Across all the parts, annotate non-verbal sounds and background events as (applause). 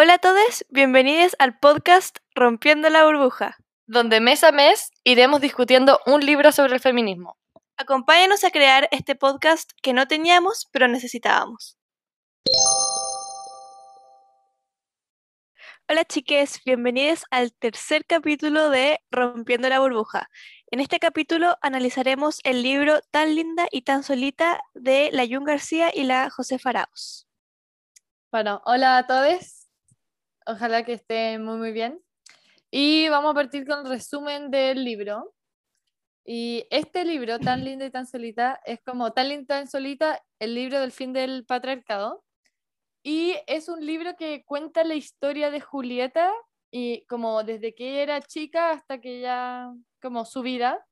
Hola a todos, bienvenidos al podcast Rompiendo la burbuja. donde mes a mes iremos discutiendo un libro sobre el feminismo. Acompáñanos a crear este podcast que no teníamos, pero necesitábamos. Hola chiques, bienvenidos al tercer capítulo de Rompiendo la burbuja. En este capítulo analizaremos el libro Tan linda y tan solita de la Jun García y la José Faraos. Bueno, hola a todos. Ojalá que estén muy muy bien. Y vamos a partir con el resumen del libro. Y este libro, Tan linda y tan solita, es como Tan linda y tan solita, el libro del fin del patriarcado. Y es un libro que cuenta la historia de Julieta y como desde que ella era chica hasta que ella, como su vida,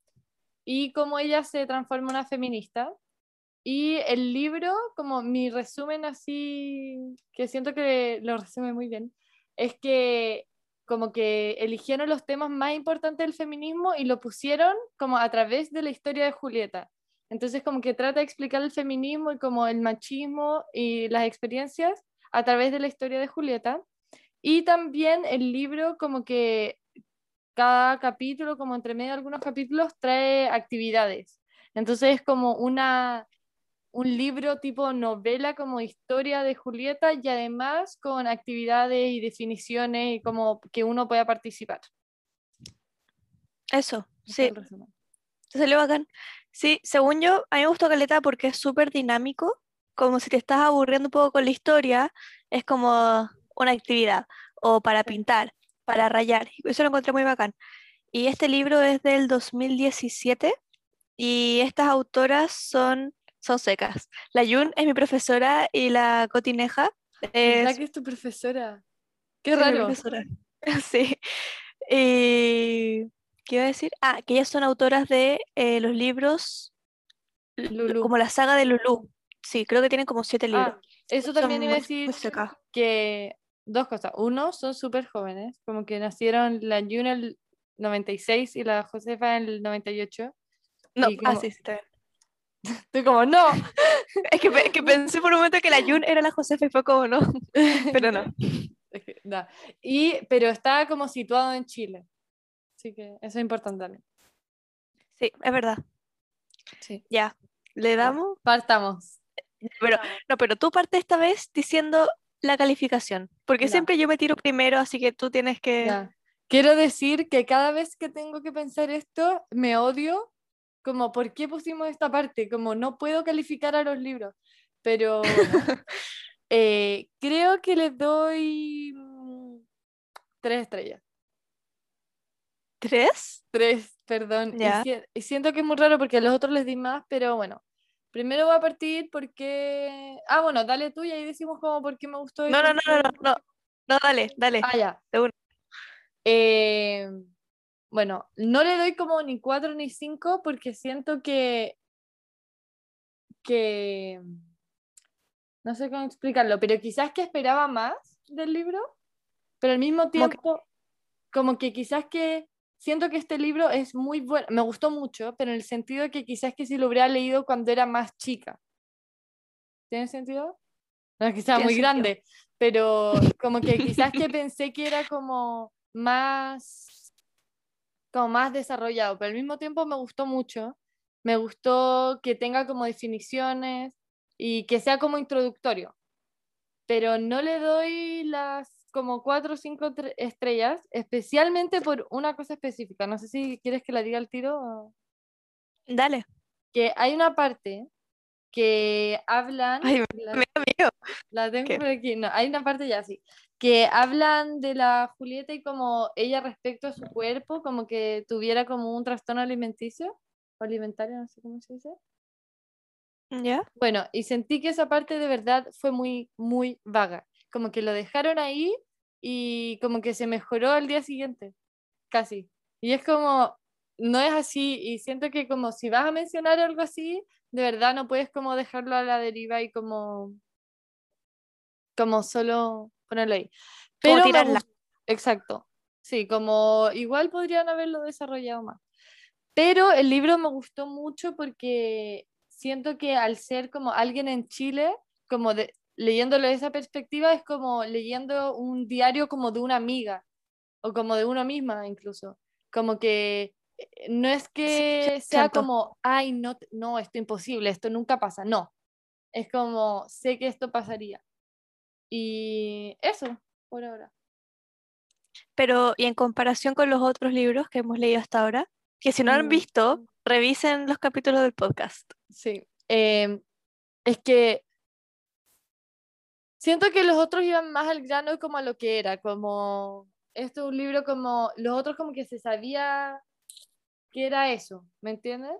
y cómo ella se transforma en una feminista. Y el libro, como mi resumen así, que siento que lo resume muy bien, es que como que eligieron los temas más importantes del feminismo y lo pusieron como a través de la historia de Julieta. Entonces como que trata de explicar el feminismo y como el machismo y las experiencias a través de la historia de Julieta. Y también el libro como que cada capítulo, como entre medio de algunos capítulos, trae actividades. Entonces es como una, un libro tipo novela, como historia de Julieta y además con actividades y definiciones y como que uno pueda participar. Eso, sí, te salió bacán. Sí, según yo, a mí me gustó Caleta porque es súper dinámico, como si te estás aburriendo un poco con la historia, es como una actividad, o para pintar, para rayar, eso lo encontré muy bacán. Y este libro es del 2017 y estas autoras son, son secas. La Yun es mi profesora y la Cotineja ¿Verdad es que es tu profesora? Qué sí, raro. profesora. (laughs) Sí. Y ¿qué iba a decir? Ah, que ellas son autoras de eh, los libros Lulú. como la saga de Lulú. Sí, creo que tienen como siete libros. Ah, eso Son también iba a decir que dos cosas. Uno, son súper jóvenes, como que nacieron la June en el 96 y la Josefa en el 98. No, y ah, está. Estoy como, no. (laughs) Es que, que pensé por un momento que la Yun era la Josefa y fue como no, (laughs) pero no. Da. Y, pero está como situado en Chile. Así que eso es importante también. Sí, es verdad. Sí. Ya, le damos. Partamos. Pero, no, pero tú parte esta vez diciendo la calificación, porque Ya. siempre yo me tiro primero, así que tú tienes que... Ya. Quiero decir que cada vez que tengo que pensar esto, me odio, como, ¿por qué pusimos esta parte? Como, no puedo calificar a los libros, pero bueno, (laughs) eh, creo que les doy mm, tres estrellas. ¿Tres? Tres, perdón. Y Ya. si- Y, siento que es muy raro porque a los otros les di más, pero bueno. Primero voy a partir porque... Ah, bueno, dale tú y ahí decimos como por qué me gustó. No, no, no, no, no, no, no, dale, dale. Ah, ya. de. Eh, bueno, no le doy como ni cuatro ni cinco porque siento que, que, no sé cómo explicarlo, pero quizás que esperaba más del libro, pero al mismo Como que- tiempo, como que quizás que siento que este libro es muy bueno, me gustó mucho, pero en el sentido de que quizás que si lo hubiera leído cuando era más chica. ¿Tiene sentido? No es que sea muy sentido. grande, pero como que quizás que pensé que era como más como más desarrollado, pero al mismo tiempo me gustó mucho. Me gustó que tenga como definiciones y que sea como introductorio. Pero no le doy las como cuatro o cinco tre- estrellas, especialmente por una cosa específica. No sé si quieres que la diga al tiro. o- Dale. Que hay una parte que hablan. Ay, la- tengo ¿Qué? por aquí. No, hay una parte ya así. Que hablan de la Julieta y como ella respecto a su cuerpo, como que tuviera como un trastorno alimenticio o alimentario, no sé cómo se dice. ¿Ya? Bueno, y sentí que esa parte de verdad fue muy, muy vaga. Como que lo dejaron ahí y como que se mejoró al día siguiente, casi. Y es como, no es así. Y siento que como si vas a mencionar algo así, de verdad no puedes como dejarlo a la deriva y como, como solo ponerlo ahí. Pero tirarla. Exacto. Sí, como igual podrían haberlo desarrollado más. Pero el libro me gustó mucho porque siento que al ser como alguien en Chile, como de, leyéndolo desde esa perspectiva es como leyendo un diario como de una amiga o como de uno misma incluso. Como que no es que sea como, ay, no, no, esto es imposible, esto nunca pasa. No, es como, sé que esto pasaría. Y eso, por ahora. Pero, y en comparación con los otros libros que hemos leído hasta ahora, que si no han Mm. visto, revisen los capítulos del podcast. Sí. Em, es que siento que los otros iban más al grano como a lo que era, como esto es un libro como los otros como que se sabía que era eso, ¿me entiendes?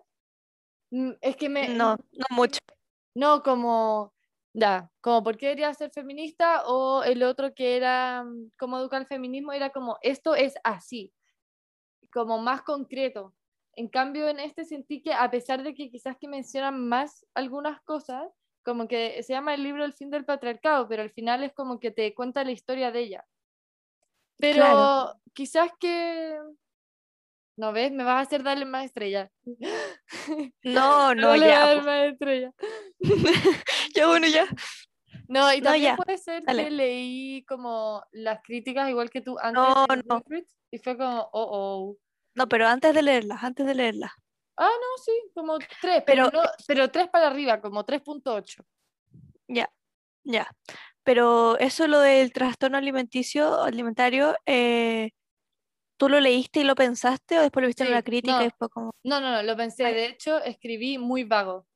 Mm, Es que me No, no mucho. no como ya, como por qué debería ser feminista o el otro que era mm, como educar el feminismo era como esto es así, como más concreto. En cambio, en este sentí que a pesar de que quizás que mencionan más algunas cosas, como que se llama el libro El fin del patriarcado, pero al final es como que te cuenta la historia de ella. Pero Claro. quizás que... ¿No ves? Me vas a hacer darle más estrella. (laughs) No, no, a ya. po. más estrella. (laughs) Ya, bueno, ya. No, y No, también puede ser dale. que leí como las críticas igual que tú antes No, en no. Y fue como, oh, oh. No, pero antes de leerlas, antes de leerlas. Ah, no, sí, como tres, pero, Pero- no, pero tres para arriba, como 3.8. Ya, ya. Pero eso lo del trastorno alimenticio, alimentario, eh, ¿tú lo leíste y lo pensaste o después lo viste en Sí, una crítica no. y después como... No, no, no, lo pensé. Ay. De hecho, escribí muy vago,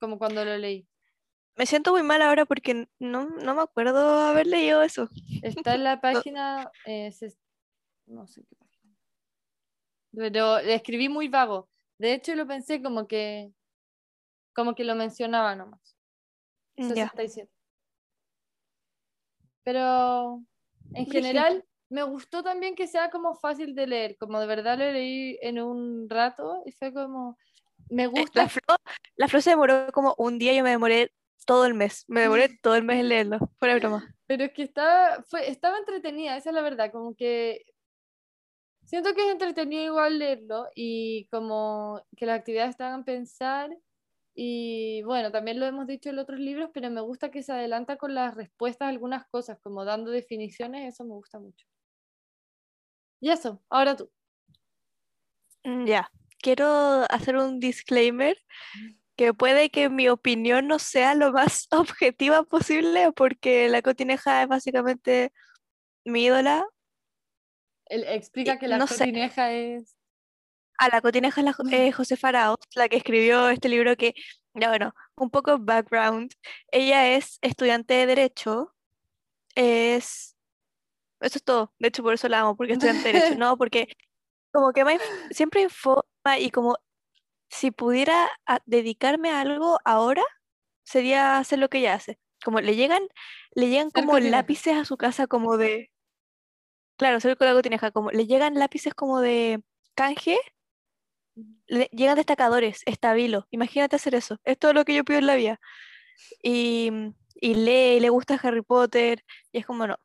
como cuando lo leí. Me siento muy mal ahora porque no, no me acuerdo haber leído eso. Está en la (laughs) página, eh, ses- no sé qué página. Pero escribí muy vago. De hecho, lo pensé como que, como que lo mencionaba nomás. Ya. 67. Pero en general me gustó también que sea como fácil de leer, como de verdad lo leí en un rato y fue como, me Eh, gusta La Flo, la Flo se demoró como un día y yo me demoré todo el mes. Me demoré (laughs) todo el mes en leerlo. Fuera de broma. Pero es que estaba, fue, estaba entretenida, esa es la verdad, como que siento que es entretenido igual leerlo y como que las actividades hagan pensar y bueno, también lo hemos dicho en otros libros, pero me gusta que se adelanta con las respuestas a algunas cosas, como dando definiciones, eso me gusta mucho. Y eso, ahora tú. Mm, Ya. Quiero hacer un disclaimer que puede que mi opinión no sea lo más (laughs) objetiva posible porque la cotineja es básicamente mi ídola. El- explica que la no sé. cotineja es... A la cotineja es la eh, Josefa Araoz, la que escribió este libro que, ya bueno, un poco background. Ella es estudiante de Derecho, es... Eso es todo, de hecho por eso la amo, porque es estudiante de Derecho, (laughs) no, porque como que me siempre informa y como si pudiera a- dedicarme a algo ahora, sería hacer lo que ella hace. Como le llegan, le llegan como lápices a su casa como de... Claro, ser con la cotineja, como le llegan lápices como de canje le- llegan destacadores, estabilo. Imagínate hacer eso. Es todo lo que yo pido en la vida. Y, y lee, y le gusta Harry Potter, y es como no,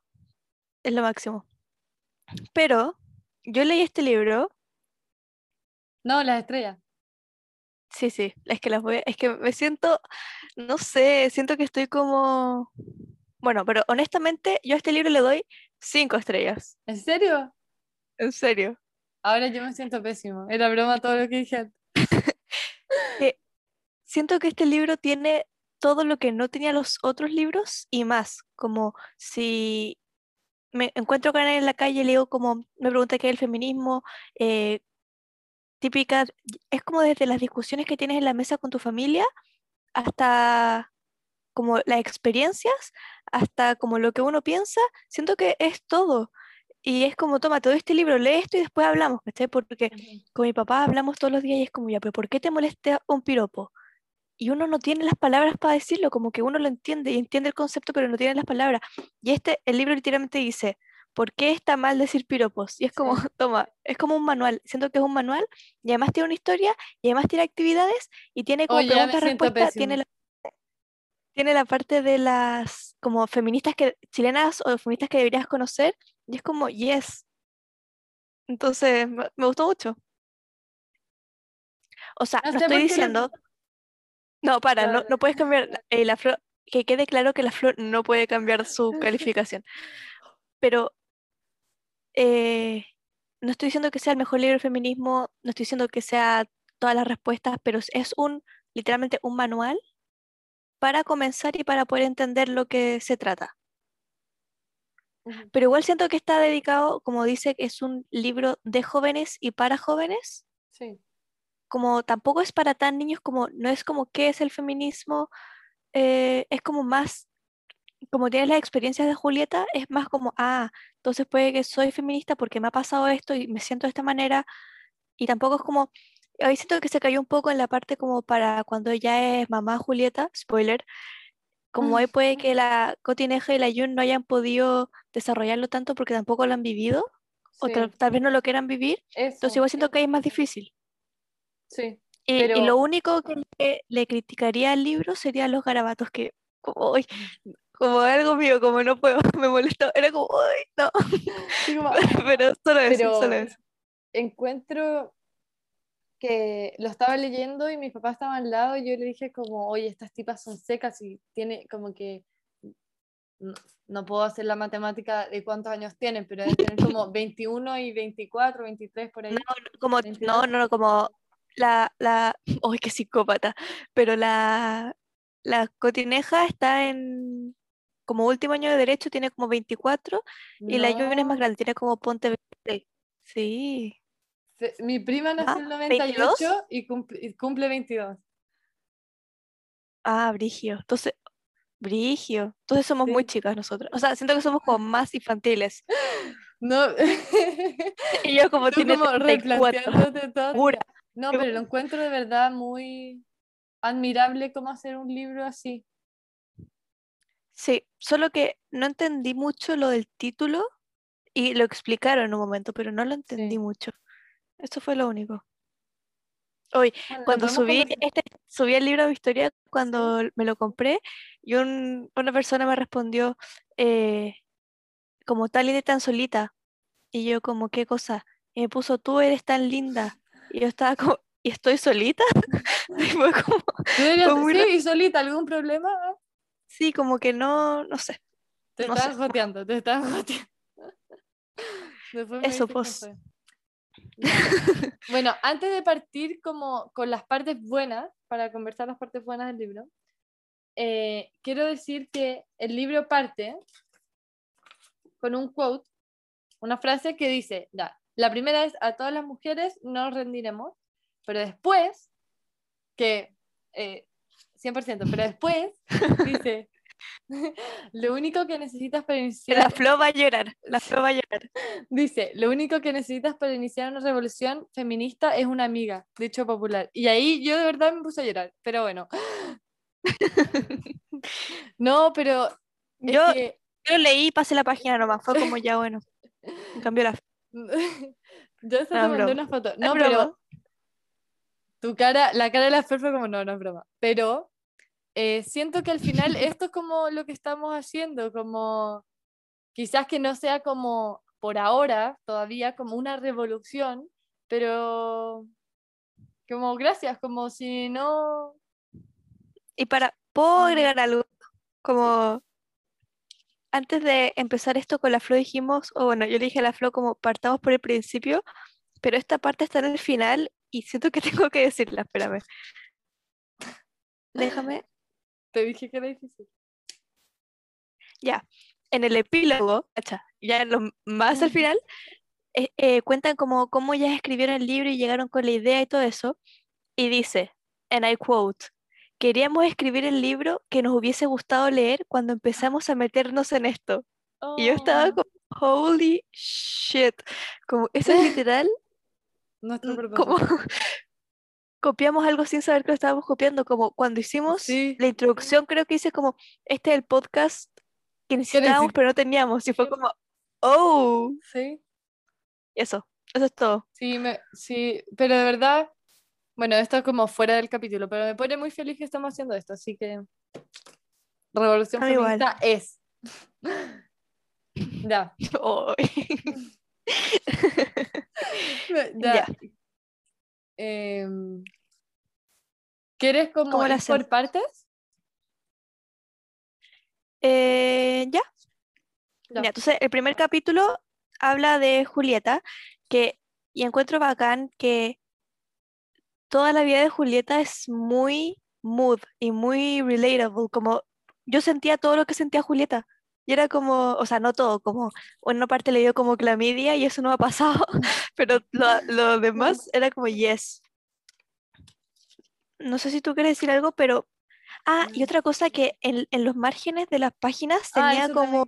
es lo máximo. Pero yo leí este libro, No, las estrellas. sí, sí, es que las voy, a- es que me siento, no sé, siento que estoy como, bueno, pero honestamente yo a este libro le doy cinco estrellas, ¿En serio? en serio. Ahora yo me siento pésimo. Era broma todo lo que dije antes. (laughs) siento que este libro tiene todo lo que no tenía los otros libros y más, como si me encuentro con alguien en la calle y le digo como, me pregunta qué es el feminismo, eh, típica, es como desde las discusiones que tienes en la mesa con tu familia hasta como las experiencias, hasta como lo que uno piensa, siento que es todo. Y es como, toma, todo este libro, lee esto y después hablamos, ¿cachai? Porque con mi papá hablamos todos los días y es como, ya, pero ¿por qué te molesta un piropo? Y uno no tiene las palabras para decirlo, como que uno lo entiende y entiende el concepto, pero no tiene las palabras. Y este, el libro literalmente dice, ¿por qué está mal decir piropos? Y es como, (laughs) toma, es como un manual, siento que es un manual y además tiene una historia y además tiene actividades y tiene como Oye, ya me preguntas siento respuestas, tiene la, tiene la parte de las como feministas que, chilenas o feministas que deberías conocer y es como, yes. Entonces, me, me gustó mucho. O sea, No estoy diciendo, no, para, no, no puedes cambiar. eh, la Flo, que quede claro que la flor no puede cambiar su calificación. Pero eh, no estoy diciendo que sea el mejor libro de feminismo, no estoy diciendo que sea todas las respuestas, pero es un, literalmente un manual para comenzar y para poder entender lo que se trata. Pero igual siento que está dedicado, como dice, es un libro de jóvenes y para jóvenes. Sí. Como tampoco es para tan niños como, no es como qué es el feminismo, eh, es como más, como tienes las experiencias de Julieta, es más como, ah, entonces puede que soy feminista porque me ha pasado esto y me siento de esta manera. Y tampoco es como, hoy siento que se cayó un poco en la parte como para cuando ella es mamá Julieta, spoiler, como ahí puede que la Cotineja y la Yun no hayan podido desarrollarlo tanto porque tampoco lo han vivido, o tal, vez no lo quieran vivir, entonces igual siento que es más difícil. Sí. Y, lo único que le, criticaría al libro serían los garabatos, que como, como algo mío, como no puedo, (laughs) me molestó, era como, uy, no. (laughs) pero solo eso, solo eso. Encuentro que lo estaba leyendo y mi papá estaba al lado y yo le dije como, oye, estas tipas son secas y tiene como que, no, puedo hacer la matemática de cuántos años tienen, pero deben tener como (laughs) 21 y 24, 23 por ahí. No, como, no, no, como la, la, (laughs) uy, qué psicópata, pero la, la cotineja está en, como último año de derecho, tiene como 24 y la lluvia es más grande, tiene como ponte 20. Sí. Mi prima nació en el 98 y cumple, cumple 22. Ah, Brigio. Entonces, Brigio. Entonces somos muy chicas nosotros. O sea, siento que somos como más infantiles. (laughs) No. (laughs) y yo como tiene como todo. No, pero lo encuentro de verdad muy admirable cómo hacer un libro así. Sí, solo que no entendí mucho lo del título y lo explicaron en un momento, pero no lo entendí mucho. Eso fue lo único. Hoy, cuando subí, este, subí el libro de historia, cuando me lo compré, y una persona me respondió, eh, como tal y tan solita. Y yo como, ¿qué cosa? Y me puso, tú eres tan linda. Y yo estaba como, ¿y estoy solita? (laughs) y fue como, sí, y solita, ¿algún problema? Sí, como que no, no sé. Te estás joteando, te estás joteando. (laughs) Eso, pues. (laughs) bueno, antes de partir como con las partes buenas, para conversar las partes buenas del libro, eh, quiero decir que el libro parte con un quote, una frase que dice, la primera es, a todas las mujeres no nos rendiremos, pero después, que, 100%, eh, pero después (laughs) dice, (laughs) lo único que necesitas para iniciar... La Flo va a llorar, la Flo va a llorar. Dice, lo único que necesitas para iniciar una revolución feminista es una amiga, dicho popular. Y ahí yo de verdad me puse a llorar, pero bueno. (laughs) no, pero... Yo, yo leí, pasé la página nomás, fue como ya bueno. Cambió la... (laughs) yo te mandé una foto. No, pero... Tu cara, la cara de la Fer fue como, no, no es broma. Pero eh, siento que al final (laughs) esto es como lo que estamos haciendo, como quizás que no sea como por ahora todavía como una revolución, pero como gracias, como si no... Y para, ¿puedo agregar algo? Como antes de empezar esto con la Flo dijimos, o bueno, yo le dije a la Flo como partamos por el principio, pero esta parte está en el final y siento que (laughs) tengo que decirla, espérame. Déjame (laughs) te dije que era difícil. Ya, en el epílogo, ya lo más al final, eh, eh, cuentan como cómo ya escribieron el libro y llegaron con la idea y todo eso. Y dice, and I quote, queríamos escribir el libro que nos hubiese gustado leer cuando empezamos a meternos en esto. Y yo estaba oh. como, holy shit, como, eso es (laughs) literal. Nuestro como, (laughs) copiamos algo sin saber que lo estábamos copiando, como cuando hicimos la introducción, creo que hice como, este es el podcast que necesitábamos pero no teníamos, y fue como, oh. Sí. Eso, eso es todo. Sí, me, sí, pero de verdad, bueno, esto es como fuera del capítulo, pero me pone muy feliz que estamos haciendo esto, así que Revolución Feminista es. (laughs) (laughs) ya. ya. Em, ¿Quieres como ir por partes? Eh, ya. Ya. Ya, entonces, el primer capítulo habla de Julieta, que, y encuentro bacán que toda la vida de Julieta es muy mood y muy relatable, como yo sentía todo lo que sentía Julieta. Y era como, o sea, no todo, como una parte le dio como clamidia y eso no ha pasado, (laughs) pero lo, lo demás era como yes. No sé si tú quieres decir algo, pero... Ah, y otra cosa que en, en los márgenes de las páginas Ah, tenía eso como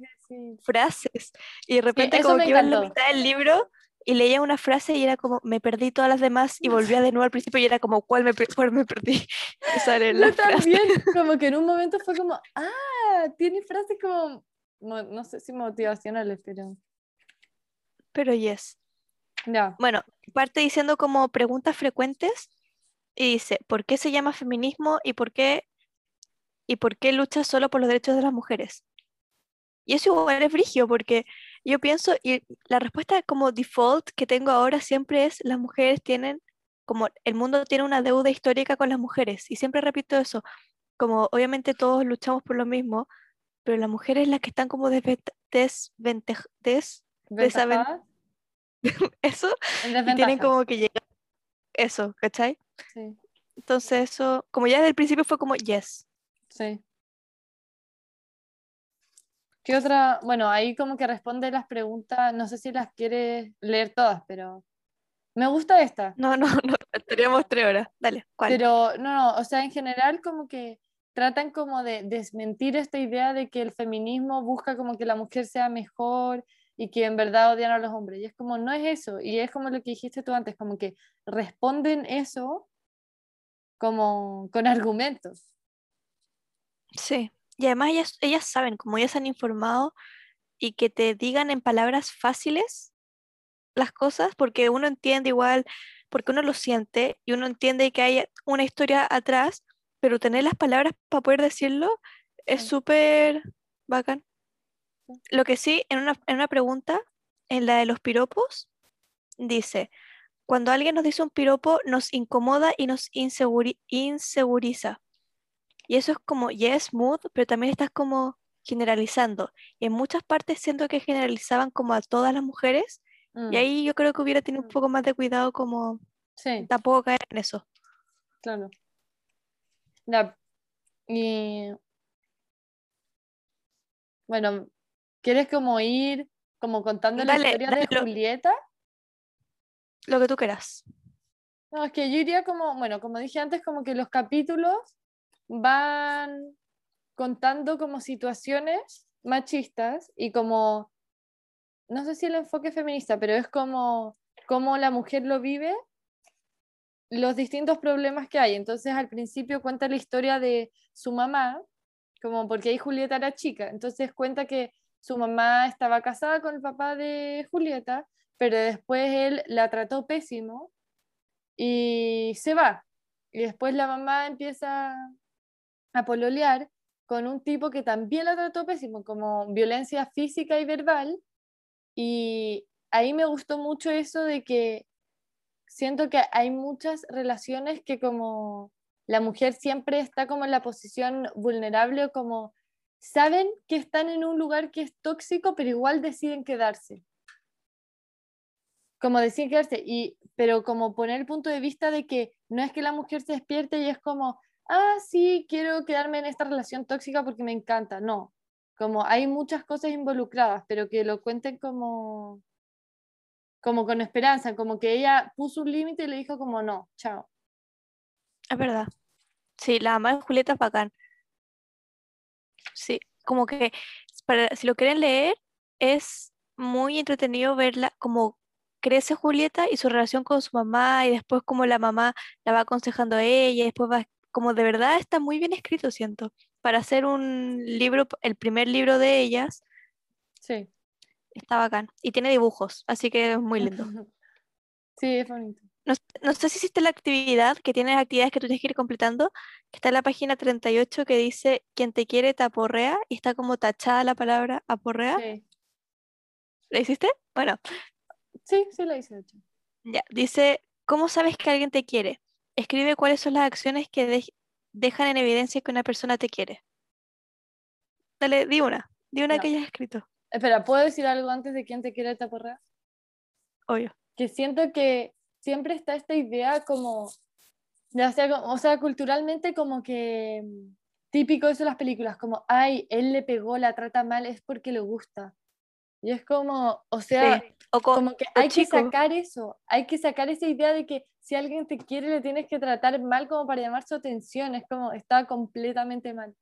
frases y de repente eso como que iba en la mitad del libro y leía una frase y era como me perdí todas las demás y volvía de nuevo al principio y era como ¿cuál me, cuál me perdí? (laughs) Esa era la también, (laughs) como que en un momento fue como, ah, tiene frases como, mo- no sé si motivacionales, pero Pero yes. ya. Bueno, parte diciendo como preguntas frecuentes y dice, ¿por qué se llama feminismo y por qué y por qué lucha solo por los derechos de las mujeres? Y eso igual es brigio porque yo pienso y la respuesta como default que tengo ahora siempre es las mujeres tienen como el mundo tiene una deuda histórica con las mujeres y siempre repito eso, como obviamente todos luchamos por lo mismo, pero las mujeres las que están como desventa- desventej- des- (laughs) eso y tienen como que llegar eso, ¿cachai? Sí, Entonces eso, como ya desde el principio fue como yes. sí. ¿Qué otra? Bueno, ahí como que responde las preguntas, no sé si las quieres leer todas, pero me gusta esta. No, no, no, estaríamos tres horas. Dale, ¿cuál? Pero no, no, o sea, en general como que tratan como de desmentir esta idea de que el feminismo busca como que la mujer sea mejor y que en verdad odian a los hombres. Y es como, no es eso. Y es como lo que dijiste tú antes, como que responden eso como con argumentos. Sí. Y además ellas, ellas saben, como ellas han informado y que te digan en palabras fáciles las cosas, porque uno entiende igual, porque uno lo siente y uno entiende que hay una historia atrás, pero tener las palabras para poder decirlo es Sí. súper bacán. Sí. Lo que sí, en una, en una pregunta, en la de los piropos, dice, cuando alguien nos dice un piropo, nos incomoda y nos inseguri- inseguriza. Y eso es como, yes, mood, pero también estás como generalizando. Y en muchas partes siento que generalizaban como a todas las mujeres. Y Mm, ahí yo creo que hubiera tenido un poco más de cuidado como sí, tampoco caer en eso. claro. Ya, Y bueno, ¿quieres como ir como contando la historia dale de lo- Julieta? Lo que tú quieras. No, es que yo iría como, bueno, como dije antes, como que los capítulos van contando como situaciones machistas y como, no sé si el enfoque feminista, pero es como cómo la mujer lo vive, los distintos problemas que hay. Entonces al principio cuenta la historia de su mamá, como porque ahí Julieta era chica, entonces cuenta que su mamá estaba casada con el papá de Julieta, pero después él la trató pésimo y se va. Y después la mamá empieza a pololear con un tipo que también la trató pésimo, como violencia física y verbal. Y ahí me gustó mucho eso de que siento que hay muchas relaciones que como la mujer siempre está como en la posición vulnerable o como saben que están en un lugar que es tóxico, pero igual deciden quedarse. Como deciden quedarse, y, pero como poner el punto de vista de que no es que la mujer se despierte y es como, ah, sí, quiero quedarme en esta relación tóxica porque me encanta. No, como hay muchas cosas involucradas, pero que lo cuenten como, como con esperanza, como que ella puso un límite y le dijo como, no, chao. Es verdad. Sí, la mamá de Julieta es bacán. Sí, como que para, si lo quieren leer, es muy entretenido verla como crece Julieta y su relación con su mamá y después como la mamá la va aconsejando a ella y después va, como de verdad está muy bien escrito, siento. Para hacer un libro, el primer libro de ellas, Sí. está bacán. Y tiene dibujos, así que es muy lindo. (laughs) Sí, es bonito. No, no sé si hiciste la actividad, que tienes actividades que tú tienes que ir completando, que está en la página 38 que dice, quien te quiere te aporrea, y está como tachada la palabra aporrea. Sí, ¿La hiciste? Bueno, sí, sí la hice, de hecho. ya. Dice, ¿cómo sabes que alguien te quiere? Escribe cuáles son las acciones que dej- dejan en evidencia que una persona te quiere. dale, di una. Di una Ya. que hayas escrito. Espera, ¿puedo decir algo antes de quién te quiere te aporrea? Obvio. que siento que siempre está esta idea como, ya sea, o sea, culturalmente como que mm, típico eso de las películas, como, ay, él le pegó, la trata mal, es porque le gusta. Y es como, o sea, Sí. O co- como que hay que chico. sacar eso, hay que sacar esa idea de que si alguien te quiere le tienes que tratar mal como para llamar su atención, es como, está completamente mal.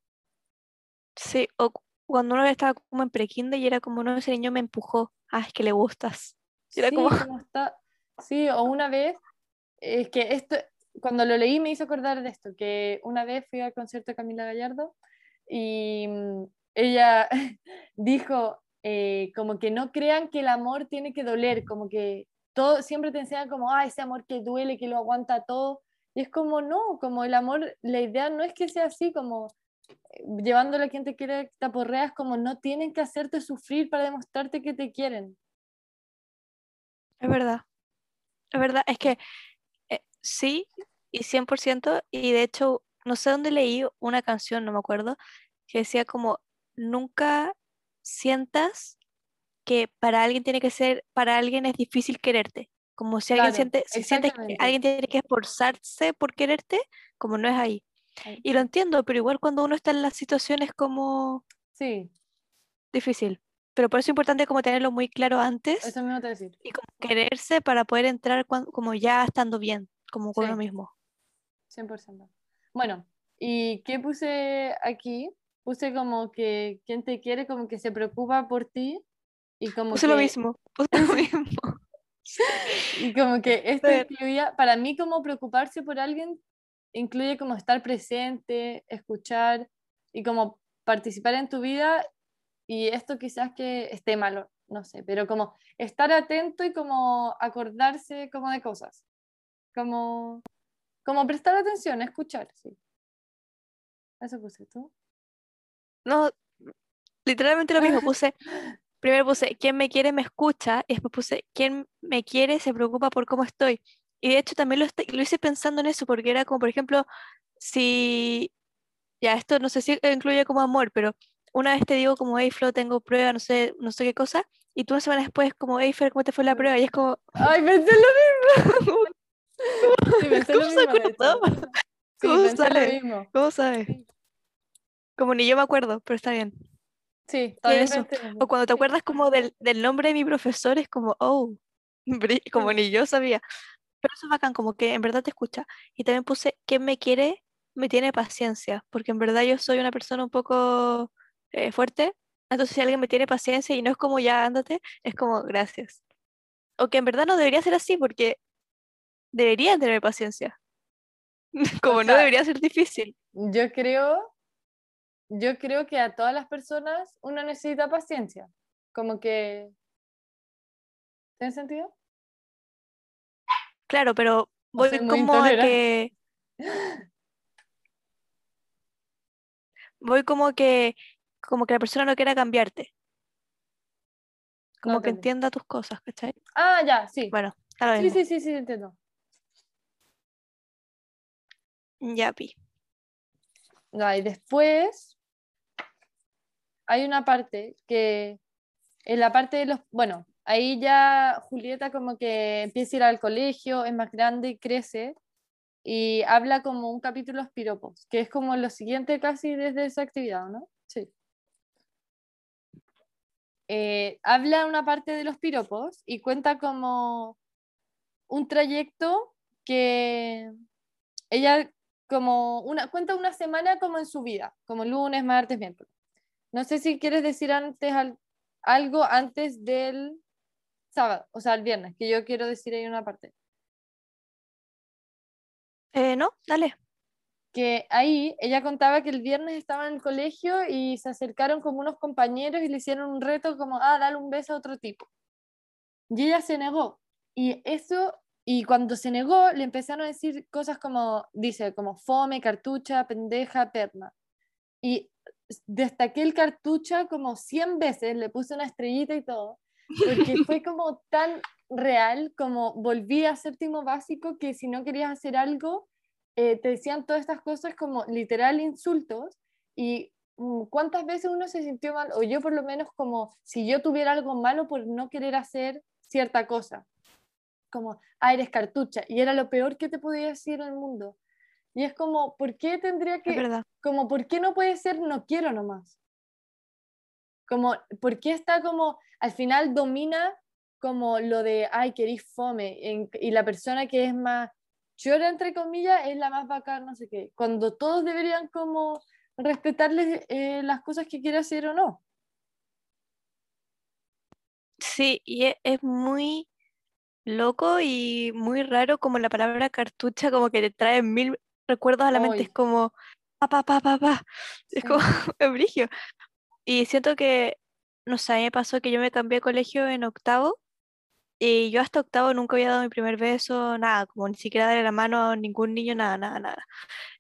Sí, o cu- cuando uno estaba como en prekinder y era como, no, ese niño me empujó. Ah, es que le gustas. Y era Sí, como- como está. Sí, o una vez, es que esto, cuando lo leí me hizo acordar de esto, que una vez fui al concierto de Camila Gallardo y mm, ella (laughs) dijo eh, como que no crean que el amor tiene que doler, como que todo, siempre te enseñan como, ah, ese amor que duele, que lo aguanta todo, y es como, no, como el amor, la idea no es que sea así, como eh, llevándole a quien te quiere te aporreas, como no tienen que hacerte sufrir para demostrarte que te quieren. Es verdad. Es verdad, es que eh, sí, y 100%, y de hecho, no sé dónde leí una canción, no me acuerdo, que decía como, nunca sientas que para alguien tiene que ser, para alguien es difícil quererte. Como si alguien Claro, siente, si sientes que alguien tiene que esforzarse por quererte, como no es ahí. Y lo entiendo, pero igual cuando uno está en las situaciones como Sí, difícil. Pero por eso es importante como tenerlo muy claro antes eso mismo te decir. y como quererse para poder entrar cuan- como ya estando bien, como con uno Sí. mismo. 100%. Bueno, ¿y qué puse aquí? Puse como que quien te quiere, como que se preocupa por ti y como Puse lo que, mismo, (laughs) puse lo mismo. y como que esto incluía, para mí como preocuparse por alguien incluye como estar presente, escuchar y como participar en tu vida y esto quizás que esté malo, no sé, pero como estar atento y como acordarse como de cosas, como, como prestar atención, escuchar, sí. Eso puse tú. No, literalmente lo mismo, puse, (laughs) primero puse, quien me quiere me escucha, y después puse, quien me quiere se preocupa por cómo estoy. Y de hecho también lo, lo hice pensando en eso, porque era como, por ejemplo, si, ya esto no sé si incluye como amor, pero una vez te digo como, hey Flo, tengo prueba, no sé, no sé qué cosa, y tú una semana después como, hey Fer, ¿cómo te fue la prueba? Y es como, Ay, pensé lo mismo. Sí, pensé (laughs) lo ¿Cómo se mismo, acordó? Sí, ¿Cómo pensé lo sabe? mismo. ¿Cómo sabes? Como ni yo me acuerdo, pero está bien. Sí, también eso. O cuando te acuerdas como del, del nombre de mi profesor, es como, oh, (laughs) como ni yo sabía. Pero eso es bacán, como que en verdad te escucha. Y también puse, quien me quiere, me tiene paciencia, porque en verdad yo soy una persona un poco eh, fuerte. Entonces si alguien me tiene paciencia y no es como ya ándate, es como gracias. O que en verdad no debería ser así, porque deberían tener paciencia. (laughs) Como no sea, debería ser difícil. Yo creo, yo creo que a todas las personas uno necesita paciencia. Como que. ¿Tiene sentido? Claro, pero voy como a que voy como que como que la persona no quiera cambiarte. Como que entendí. entienda tus cosas, ¿cachai? Ah, ya, sí. Bueno, lo Sí, sí, sí, sí, entiendo. Ya pi. Ya, y después hay una parte que en la parte de los, bueno, ahí ya Julieta como que empieza a ir al colegio, es más grande y crece y habla como un capítulo los piropos, que es como lo siguiente casi desde esa actividad, ¿no? Sí. Eh, habla una parte de los piropos y cuenta como un trayecto que ella como una, cuenta una semana como en su vida, como lunes, martes, miércoles. No sé si quieres decir antes al- algo antes del sábado, o sea, el viernes, que yo quiero decir ahí una parte. Eh, no, dale. Que ahí ella contaba que el viernes estaba en el colegio y se acercaron como unos compañeros y le hicieron un reto como, ah, dale un beso a otro tipo. Y ella se negó. Y eso, y cuando se negó, le empezaron a decir cosas como, dice, como fome, cartucha, pendeja, perna. Y destaqué el cartucha como 100 veces, le puse una estrellita y todo, porque (laughs) fue como tan real, como volví a séptimo básico, que si no querías hacer algo, eh, te decían todas estas cosas como literal insultos, y mm, cuántas veces uno se sintió mal, o yo por lo menos como si yo tuviera algo malo por no querer hacer cierta cosa, como, ah, eres cartucha, y era lo peor que te podía decir en el mundo. Y es como, ¿por qué tendría que, verdad. como, ¿por qué no puede ser no quiero nomás? Como, ¿por qué está como, al final domina como lo de, ay, querís fome, y la persona que es más chora, entre comillas, es la más bacana, no sé qué, cuando todos deberían como respetarles eh, las cosas que quiere hacer o no. Sí, y e- es, muy loco y muy raro como la palabra cartucha como que te trae mil recuerdos a la mente, es como, pa, pa, pa, pa, pa. es como, (laughs) es brigio. Y siento que, no sé, me pasó que yo me cambié de colegio en octavo y yo hasta octavo nunca había dado mi primer beso, nada, como ni siquiera darle la mano a ningún niño, nada, nada, nada.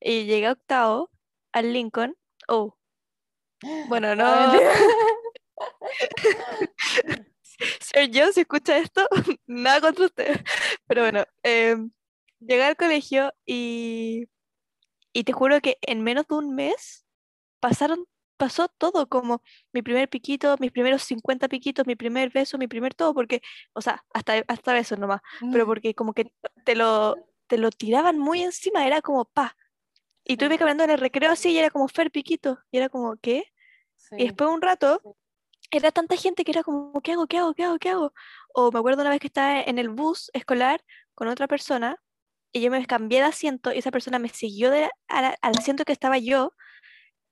Y llegué a octavo al Lincoln, oh, bueno, no. (laughs) Señor John, si escucha esto, (laughs) nada contra usted. Pero bueno, em, llegué al colegio y, y te juro que en menos de un mes pasaron pasó todo, como mi primer piquito, mis primeros 50 piquitos, mi primer beso, mi primer todo, porque, o sea, hasta, hasta beso nomás, pero mm. porque como que te lo, te lo tiraban muy encima, era como pa. Y tú ibas caminando en el recreo así y era como Fer piquito, y era como, ¿qué? Y después de un rato, era tanta gente que era como, ¿qué hago? ¿Qué hago? ¿Qué hago? ¿Qué hago? O me acuerdo una vez que estaba en el bus escolar con otra persona y yo me cambié de asiento y esa persona me siguió de, al asiento que estaba yo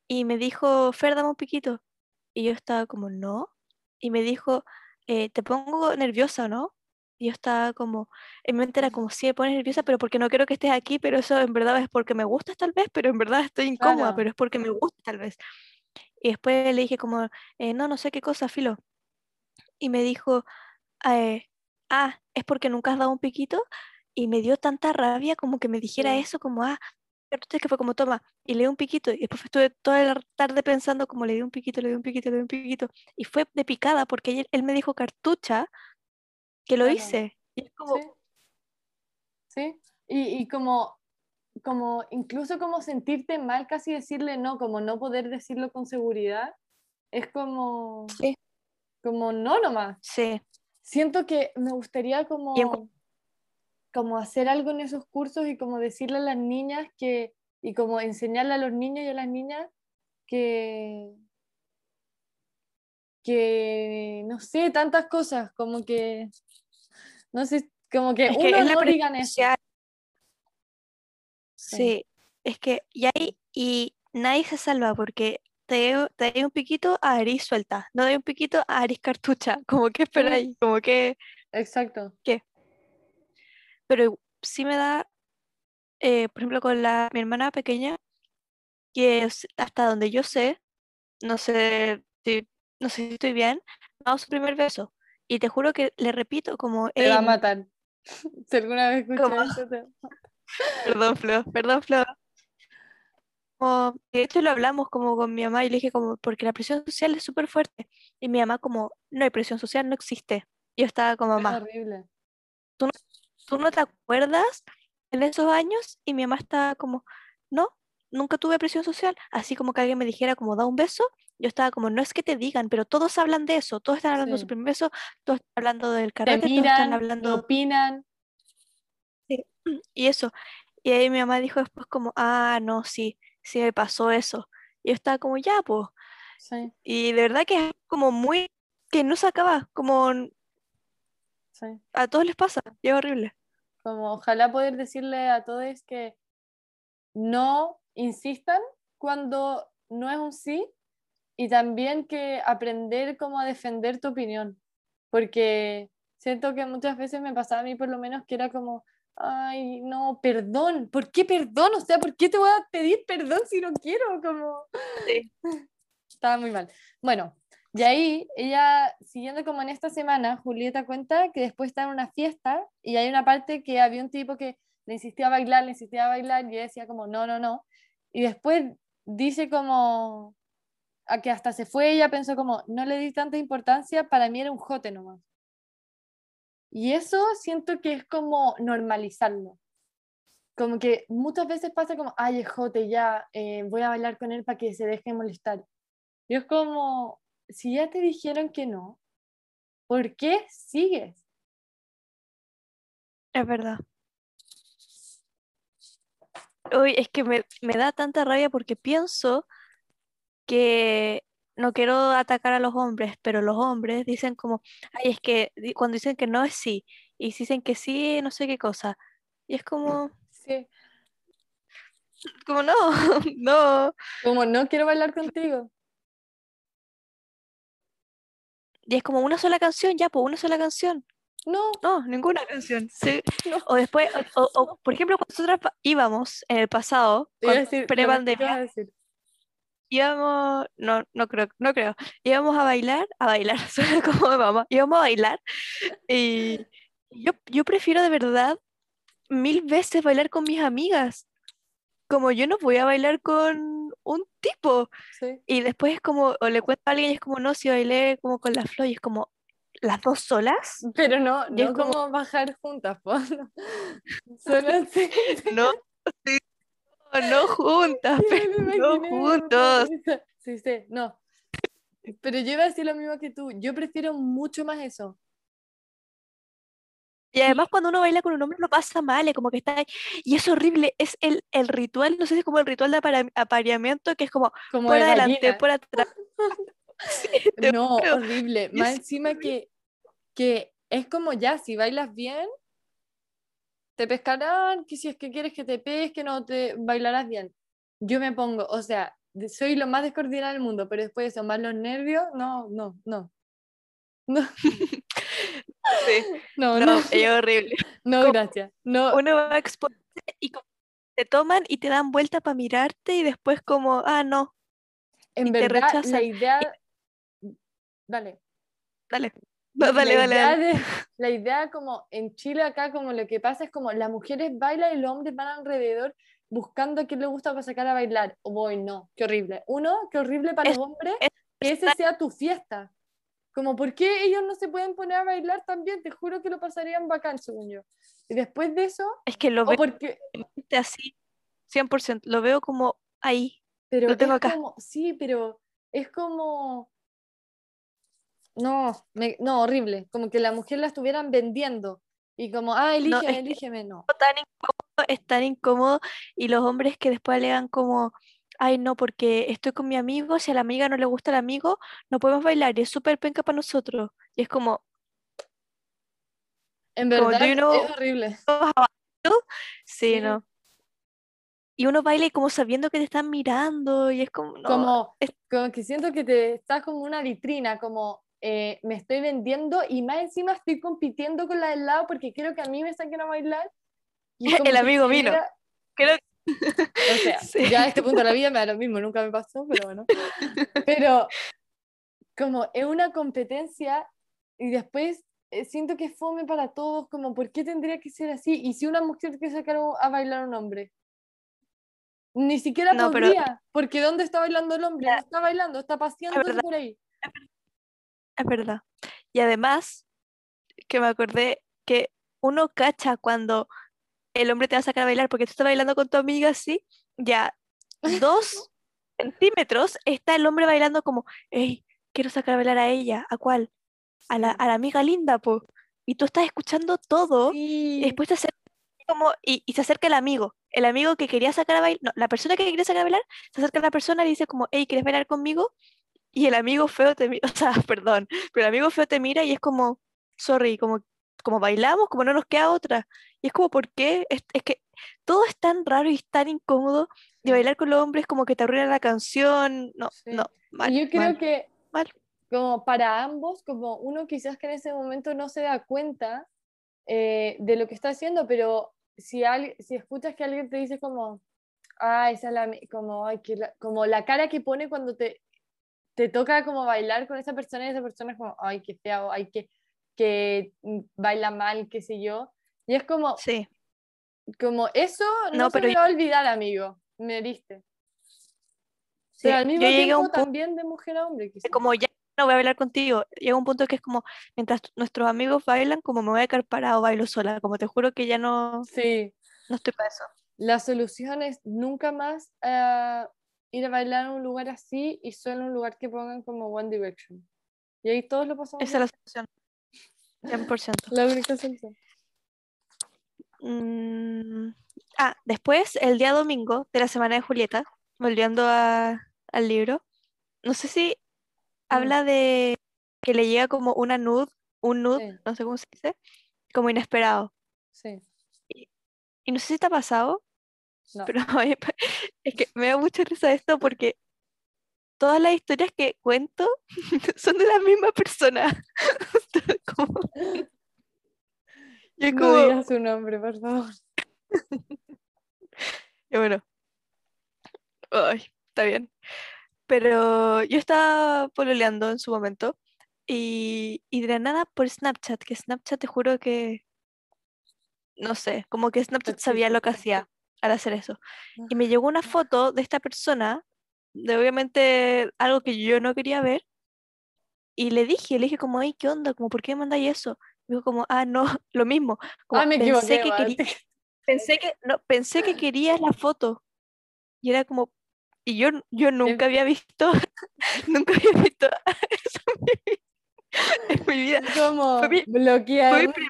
y me dijo, Fer, dame un piquito. Y yo estaba como, no. Y me dijo, eh, ¿te pongo nerviosa no? Y yo estaba como, en mi mente era como, sí, me pones nerviosa, pero porque no quiero que estés aquí, pero eso en verdad es porque me gustas tal vez, pero en verdad estoy incómoda, pero es porque me gusta tal vez. Y después le dije como, eh, no, no sé qué cosa, filo. Y me dijo, eh, ah, es porque nunca has dado un piquito. Y me dio tanta rabia como que me dijera eso, como, ah, que fue como, toma, y le di un piquito, y después estuve toda la tarde pensando como le di un piquito, le di un piquito, le di un piquito, y fue de picada porque él, me dijo cartucha que lo hice. Y como... Sí, Y, y, como, como, incluso como sentirte mal, casi decirle no, como no poder decirlo con seguridad, es como... Sí. Como no nomás. Sí. Siento que me gustaría como como hacer algo en esos cursos y como decirle a las niñas que, y como enseñarle a los niños y a las niñas que, que, no sé, tantas cosas, como que, no sé, como que es uno no digan eso. Sí. es que, y ahí, y nadie se salva porque te, te un piquito a Aris suelta, no doy un piquito a Aris cartucha, (laughs) como que espera ahí, como que... Exacto. ¿Qué? Pero sí me da, eh, por ejemplo, con la, mi hermana pequeña, que es hasta donde yo sé, no sé si, no sé si estoy bien, dado su primer beso. Y te juro que le repito como... Te va a matar. (laughs) Si alguna vez escuchas (laughs) Perdón, Flo, perdón, Flo. Como, de hecho lo hablamos como con mi mamá y le dije como, porque la presión social es súper fuerte. Y mi mamá como, no hay presión social, no existe. Yo estaba como, mamá. Es horrible. Tú no ¿tú no te acuerdas en esos años? Y mi mamá estaba como, no, nunca tuve presión social. Así como que alguien me dijera como, da un beso, yo estaba como, no es que te digan, pero todos hablan de eso, todos están hablando de su primer beso, todos están hablando del karate, todos están hablando... opinan. Sí, (clears throat) y eso. Y ahí mi mamá dijo después como, ah, no, sí, sí me pasó eso. Y yo estaba como, ya, pues. Y de verdad que es como muy, que no se acaba, como a todos les pasa, y es horrible. Como ojalá poder decirle a todos que no insistan cuando no es un sí y también que aprender cómo a defender tu opinión, porque siento que muchas veces me pasaba a mí por lo menos que era como, ay, no, perdón, ¿por qué perdón? O sea, ¿por qué te voy a pedir perdón si no quiero? Como... (laughs) Estaba muy mal. Bueno, y ahí, ella, siguiendo como en esta semana, Julieta cuenta que después está en una fiesta y hay una parte que había un tipo que le insistía a bailar, le insistía a bailar y ella decía como, no, no, no. Y después dice como, a que hasta se fue, ella pensó como, no le di tanta importancia, para mí era un jote nomás. Y eso siento que es como normalizarlo. Como que muchas veces pasa como, ay, es jote, ya, eh, voy a bailar con él para que se deje molestar Y es como, si ya te dijeron que no, ¿por qué sigues? Es verdad. Uy, es que me, me da tanta rabia porque pienso que no quiero atacar a los hombres, pero los hombres dicen como, ay, es que cuando dicen que no es sí, y si dicen que sí, no sé qué cosa. Y es como, Sí. como no, (laughs) no. Como no quiero bailar contigo. Y es como una sola canción, ya, pues una sola canción. No, No, ninguna canción. Sí. (laughs) no. O después, o, o- por ejemplo, pa- íbamos en el pasado, pre-pandemia, íbamos, no, no creo, no creo, íbamos a bailar, a bailar, (laughs) suena como de mamá, íbamos a bailar y yo, yo prefiero de verdad mil veces bailar con mis amigas, como yo no voy a bailar con un tipo Sí. y después es como, o le cuento a alguien y es como, no, si bailé como con la Flo y es como, ¿las dos solas? Pero no, Y es no como- como bajar juntas, po. (laughs) Solo así. (laughs) No, sí, no, no juntas, pero no juntos. Sí, sí, no. Pero yo iba a decir lo mismo que tú. Yo prefiero mucho más eso. Y además cuando uno baila con un hombre lo pasa mal, es como que está ahí, y es horrible, es el, el ritual, no sé si es como el ritual de apareamiento, que es como Como por de adelante, gallina. por atrás. (laughs) Sí, No, juro. horrible. Más es encima que, que es como ya, si bailas bien, te pescarán, que si es que quieres que te pesque, no te bailarás bien. Yo me pongo, o sea, soy lo más descoordinada del mundo, pero después de eso, más los nervios, no, no, no. (laughs) No, (laughs) Sí, no, no, no, es horrible. (laughs) no, como- gracias. No, Uno va a exponerse y te toman y te dan vuelta para mirarte y después como, ah, no, en y te verdad, la rechazan. idea. Dale. dale, no, la dale, dale, idea dale. de- la idea como en Chile acá, como lo que pasa es como las mujeres bailan y los hombres van alrededor buscando a quién le gusta para sacar a bailar. O voy, no, qué horrible. Uno, qué horrible para Es- los hombres es- que ese sea tu fiesta. Como, ¿por qué ellos no se pueden poner a bailar también? Te juro que lo pasarían bacán, según yo. Y después de eso, Es que lo veo porque, así, 100%, lo veo como ahí. pero Lo tengo acá. como, sí, pero es como, no, me- no, horrible. Como que la mujer la estuvieran vendiendo. Y como, ah, elígeme, es elígeme, no. tan incómodo, es tan incómodo y los hombres que después alegan como, ay no, porque estoy con mi amigo, si a la amiga no le gusta el amigo, no podemos bailar y es súper penca para nosotros. Y es como, En Como, verdad do you know- es horrible. (laughs) sí, Sí. no. Y uno baila y como sabiendo que te están mirando y es como, no, Como, es- como que siento que te estás como una vitrina, como eh, me estoy vendiendo y más encima estoy compitiendo con la del lado porque quiero que a mí me saquen a bailar. Y (laughs) como El amigo vino. creo (laughs) O sea, Sí. ya a este punto de la vida me da lo mismo, nunca me pasó, pero bueno. (laughs) Pero como es una competencia y después eh, siento que es fome para todos, como ¿por qué tendría que ser así? Y si una mujer quiere sacar a- bailar a un hombre. Ni siquiera No, pero- podría, porque ¿dónde está bailando el hombre? No está bailando, está paseando verdad. por ahí. es verdad. Y además, que me acordé que uno cacha cuando el hombre te va a sacar a bailar porque tú estás bailando con tu amiga así, ya dos (laughs) centímetros está el hombre bailando como, hey, quiero sacar a bailar a ella, ¿a cuál? A la, a la amiga linda, po. Y tú estás escuchando todo y después te como, y, y se acerca el amigo, el amigo que quería sacar a bailar, no, la persona que quería sacar a bailar, se acerca a la persona y dice como, hey, ¿quieres bailar conmigo? Y el amigo feo te mira, (laughs) o sea, perdón, pero el amigo feo te mira y es como, sorry, como, como bailamos, como no nos queda otra. Y es como, ¿por qué? Es, es que todo es tan raro y tan incómodo de bailar con los hombres como que te arruina la canción. No, Sí. no, mal, yo creo mal, que mal. como para ambos, como uno quizás que en ese momento no se da cuenta eh, de lo que está haciendo, pero si, al- si escuchas que alguien te dice como, ah, esa es la, mi-", como, ay, que la, como la cara que pone cuando te, te toca como bailar con esa persona y esa persona es como, ay, qué feo, ay, que, que mm, baila mal, qué sé yo. Y es como, Sí, como eso no, No, se pero me va a olvidar, amigo, me heriste. sí. Pero al Yo mismo a tiempo un punto también de mujer a hombre, quizás. como ya no voy a bailar contigo. Llega un punto que es como, mientras nuestros amigos bailan, como me voy a quedar parado, bailo sola. Como te juro que ya no, Sí. no estoy para eso. La solución es nunca más ah, ir a bailar a un lugar así y solo un lugar que pongan como One Direction. Y ahí todos lo pasamos. Esa es la solución. 100%. la única solución. Mm, Ah, después, el día domingo de la semana de Julieta, volviendo a- al libro, no sé si habla de que le llega como una nude, un nude, Sí. no sé cómo se dice, como inesperado. Sí. Y no sé si te ha pasado, No. pero (laughs) es que me da mucha risa esto porque todas las historias que cuento (laughs) son de la misma persona. (laughs) Como- y es No como, digas su nombre, por favor. (laughs) y bueno, ay, está bien. Pero yo estaba pololeando en su momento y, y de la nada por Snapchat, que Snapchat te juro que, no sé, como que Snapchat sabía lo que hacía al hacer eso. Y me llegó una foto de esta persona, de obviamente algo que yo no quería ver, y le dije, le dije como, hey, ¿qué onda? Como, ¿por qué me mandáis eso? Y dijo como, ah, no, (laughs) lo mismo. Como, Ah, me pensé que quería, (laughs) pensé que, no, pensé que querías la foto. Y era como, y yo, yo nunca había visto, (laughs) nunca había visto eso en mi vida. Como Fue mi- bloquear. Fue mi,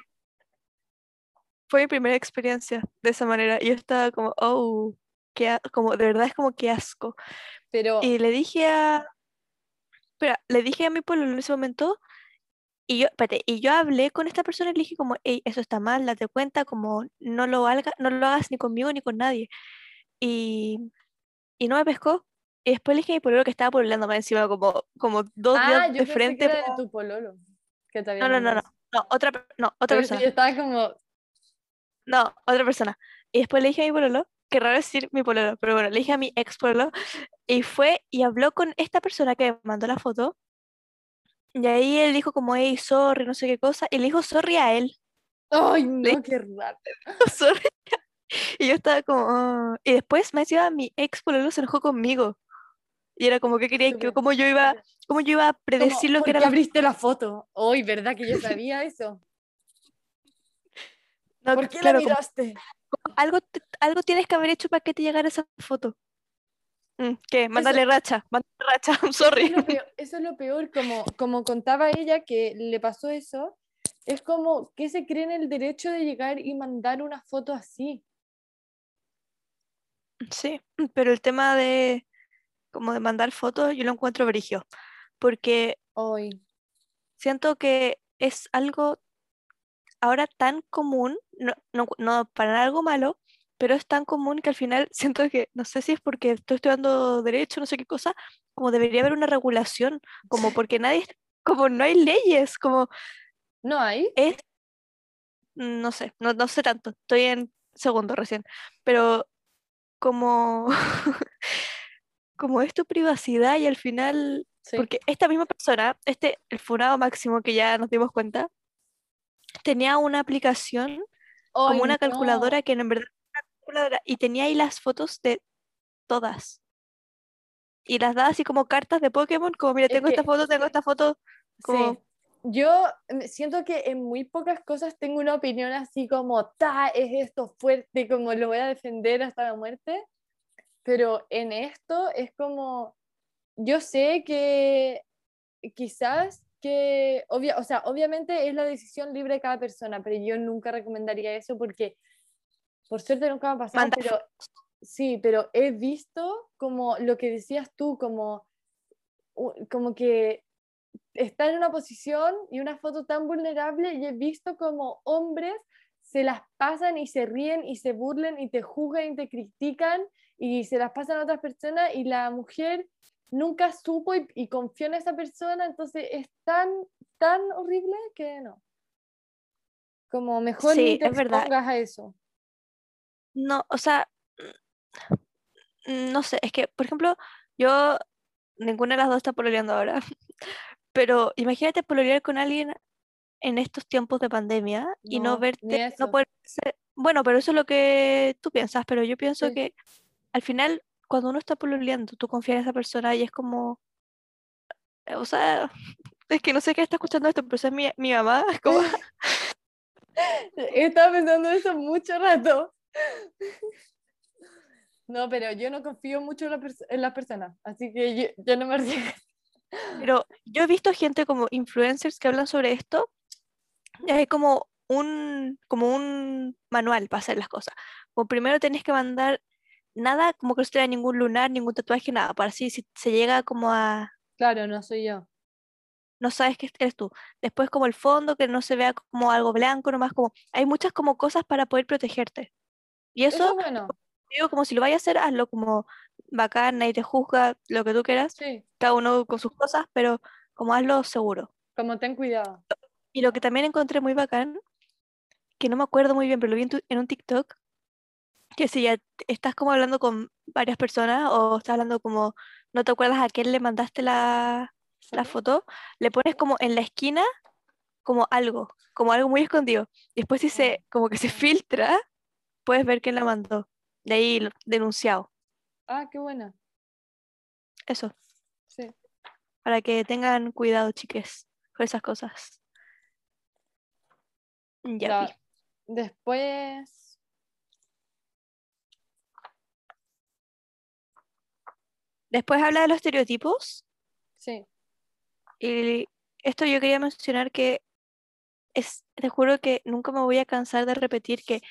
fue mi primera experiencia de esa manera. Y yo estaba como, oh, qué como, de verdad es como que asco. Pero Y le dije a, espera, le dije a mi pueblo en ese momento, y yo, espérate, y yo hablé con esta persona y le dije como, hey, eso está mal, date cuenta, como no lo haga, no lo hagas ni conmigo ni con nadie. Y, y no me pescó. Y después le dije a mi pololo que estaba pololeando más encima, como, como dos ah, días yo de frente. que era de tu pololo. Que No, no, no, no, no, otra, no, otra persona. yo estaba como, No, otra persona. Y después le dije a mi pololo, que raro decir mi pololo, pero bueno, le dije a mi ex pololo, y fue y habló con esta persona que me mandó la foto. Y ahí él dijo como, hey, sorry, no sé qué cosa, y le dijo sorry a él, ay, Le- no, qué raro. (laughs) sorry. Y yo estaba como, "Ah". y después me decía mi ex pololo se enojó conmigo. Y era como que quería que, cómo yo iba, cómo yo iba a Como, predecir lo ¿por que era qué abriste la foto? Ay, ¿verdad que yo sabía eso? No, ¿Por qué claro, la como miraste? Algo, algo tienes que haber hecho para que te llegara esa foto. Mm, ¿Qué? Mándale racha, mándale racha, (laughs) I'm Eso sorry. es lo peor, (laughs) eso es lo peor, como, como contaba ella que le pasó eso, es como que se cree en el derecho de llegar y mandar una foto así. Sí, pero el tema de como de mandar fotos yo lo encuentro brigio, porque Hoy. siento que es algo ahora tan común, no, no, no para algo malo, pero es tan común que al final (laughs) siento que, no sé si es porque estoy estudiando derecho, no sé qué cosa, como debería haber una regulación, como porque nadie, (laughs) como no hay leyes, como ¿No hay? es, no sé, no, no sé tanto, estoy en segundo recién, pero como, (laughs) como es tu privacidad y al final, Sí. porque esta misma persona, este, el funado máximo que ya nos dimos cuenta, tenía una aplicación como Ay, una no. calculadora que en verdad era una calculadora y tenía ahí las fotos de todas. Y las daba así como cartas de Pokémon, como mira, Es tengo esta que- foto, tengo esta foto, como Sí. Yo me siento que en muy pocas cosas tengo una opinión así como, ta, es esto fuerte, como lo voy a defender hasta la muerte. Pero en esto es como, yo sé que quizás que, obvia, o sea, obviamente es la decisión libre de cada persona, pero yo nunca recomendaría eso porque, por suerte nunca me ha pasado, pero sí, pero he visto como lo que decías tú, como, como que está en una posición y una foto tan vulnerable y he visto como hombres se las pasan y se ríen y se burlen y te juzgan y te critican y se las pasan a otras personas y la mujer nunca supo y, y confió en esa persona, entonces es tan, tan horrible que no. Como mejor Sí, ni te es verdad. a eso. no, o sea, mm, no sé, es que, por ejemplo, yo, ninguna de las dos está pololeando ahora, (laughs) pero imagínate pololear con alguien en estos tiempos de pandemia y no verte, no poder ser- bueno, pero eso es lo que tú piensas, pero yo pienso Sí. que al final, cuando uno está pololeando, tú confías en esa persona y es como, eh, o sea, (laughs) es que no sé qué está escuchando esto, pero es mi, mi mamá, es como, (laughs) He estado pensando eso mucho rato. (laughs) No, pero yo no confío mucho en, la pers- en las personas, así que yo, yo no me arriesgo. Pero yo he visto gente como influencers que hablan sobre esto. y hay como un, como un manual para hacer las cosas. Como primero tenés que mandar nada, como que no se te ningún lunar, ningún tatuaje, nada. Para así, si se llega como a, Claro, no soy yo. no sabes que eres tú. Después como el fondo, que no se vea como algo blanco, nomás como, hay muchas como cosas para poder protegerte. Y Eso eso, es bueno, digo, como si lo vayas a hacer, hazlo como bacán, nadie te juzga, lo que tú quieras, sí, cada uno con sus cosas, pero como hazlo seguro. como ten cuidado. Y lo que también encontré muy bacán, que no me acuerdo muy bien, pero lo vi en, tu- en un TikTok, que si ya estás como hablando con varias personas o estás hablando como, no te acuerdas a quién le mandaste la, la ¿Foto? le pones como en la esquina como algo, como algo muy escondido. Después si se, como que se filtra, puedes ver quién la mandó. De ahí lo- denunciado. Ah, qué buena. Eso, Sí. para que tengan cuidado, chiques, con esas cosas. Ya. Después, Después habla de los estereotipos. sí, Y esto yo quería mencionar que es, te juro que nunca me voy a cansar de repetir que,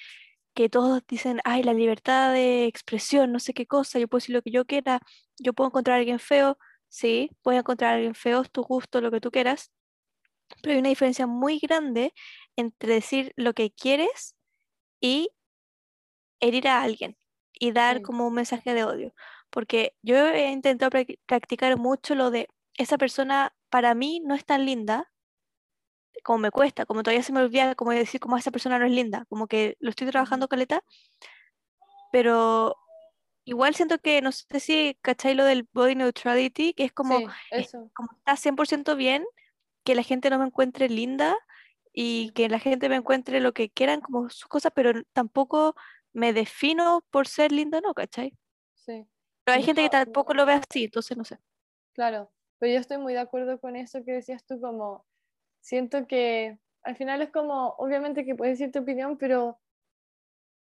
que todos dicen, ay, la libertad de expresión, no sé qué cosa, yo puedo decir lo que yo quiera, yo puedo encontrar a alguien feo, sí, puedes encontrar a alguien feo, es tu gusto, lo que tú quieras, pero hay una diferencia muy grande entre decir lo que quieres y herir a alguien y dar Sí. como un mensaje de odio. Porque yo he intentado prac- practicar mucho lo de esa persona para mí no es tan linda, como me cuesta, como todavía se me olvida como decir como esa persona no es linda, como que lo estoy trabajando caleta, pero igual siento que no sé si cachai lo del body neutrality, que es como, sí, es- eso. como está 100% bien que la gente no me encuentre linda y que la gente me encuentre lo que quieran como sus cosas, pero tampoco me defino por ser linda, no, ¿cachai? Sí, Pero hay gente que tampoco lo ve así, entonces no sé. claro. Pero yo estoy muy de acuerdo con eso que decías tú, como siento que al final es como, obviamente que puedes decir tu opinión, pero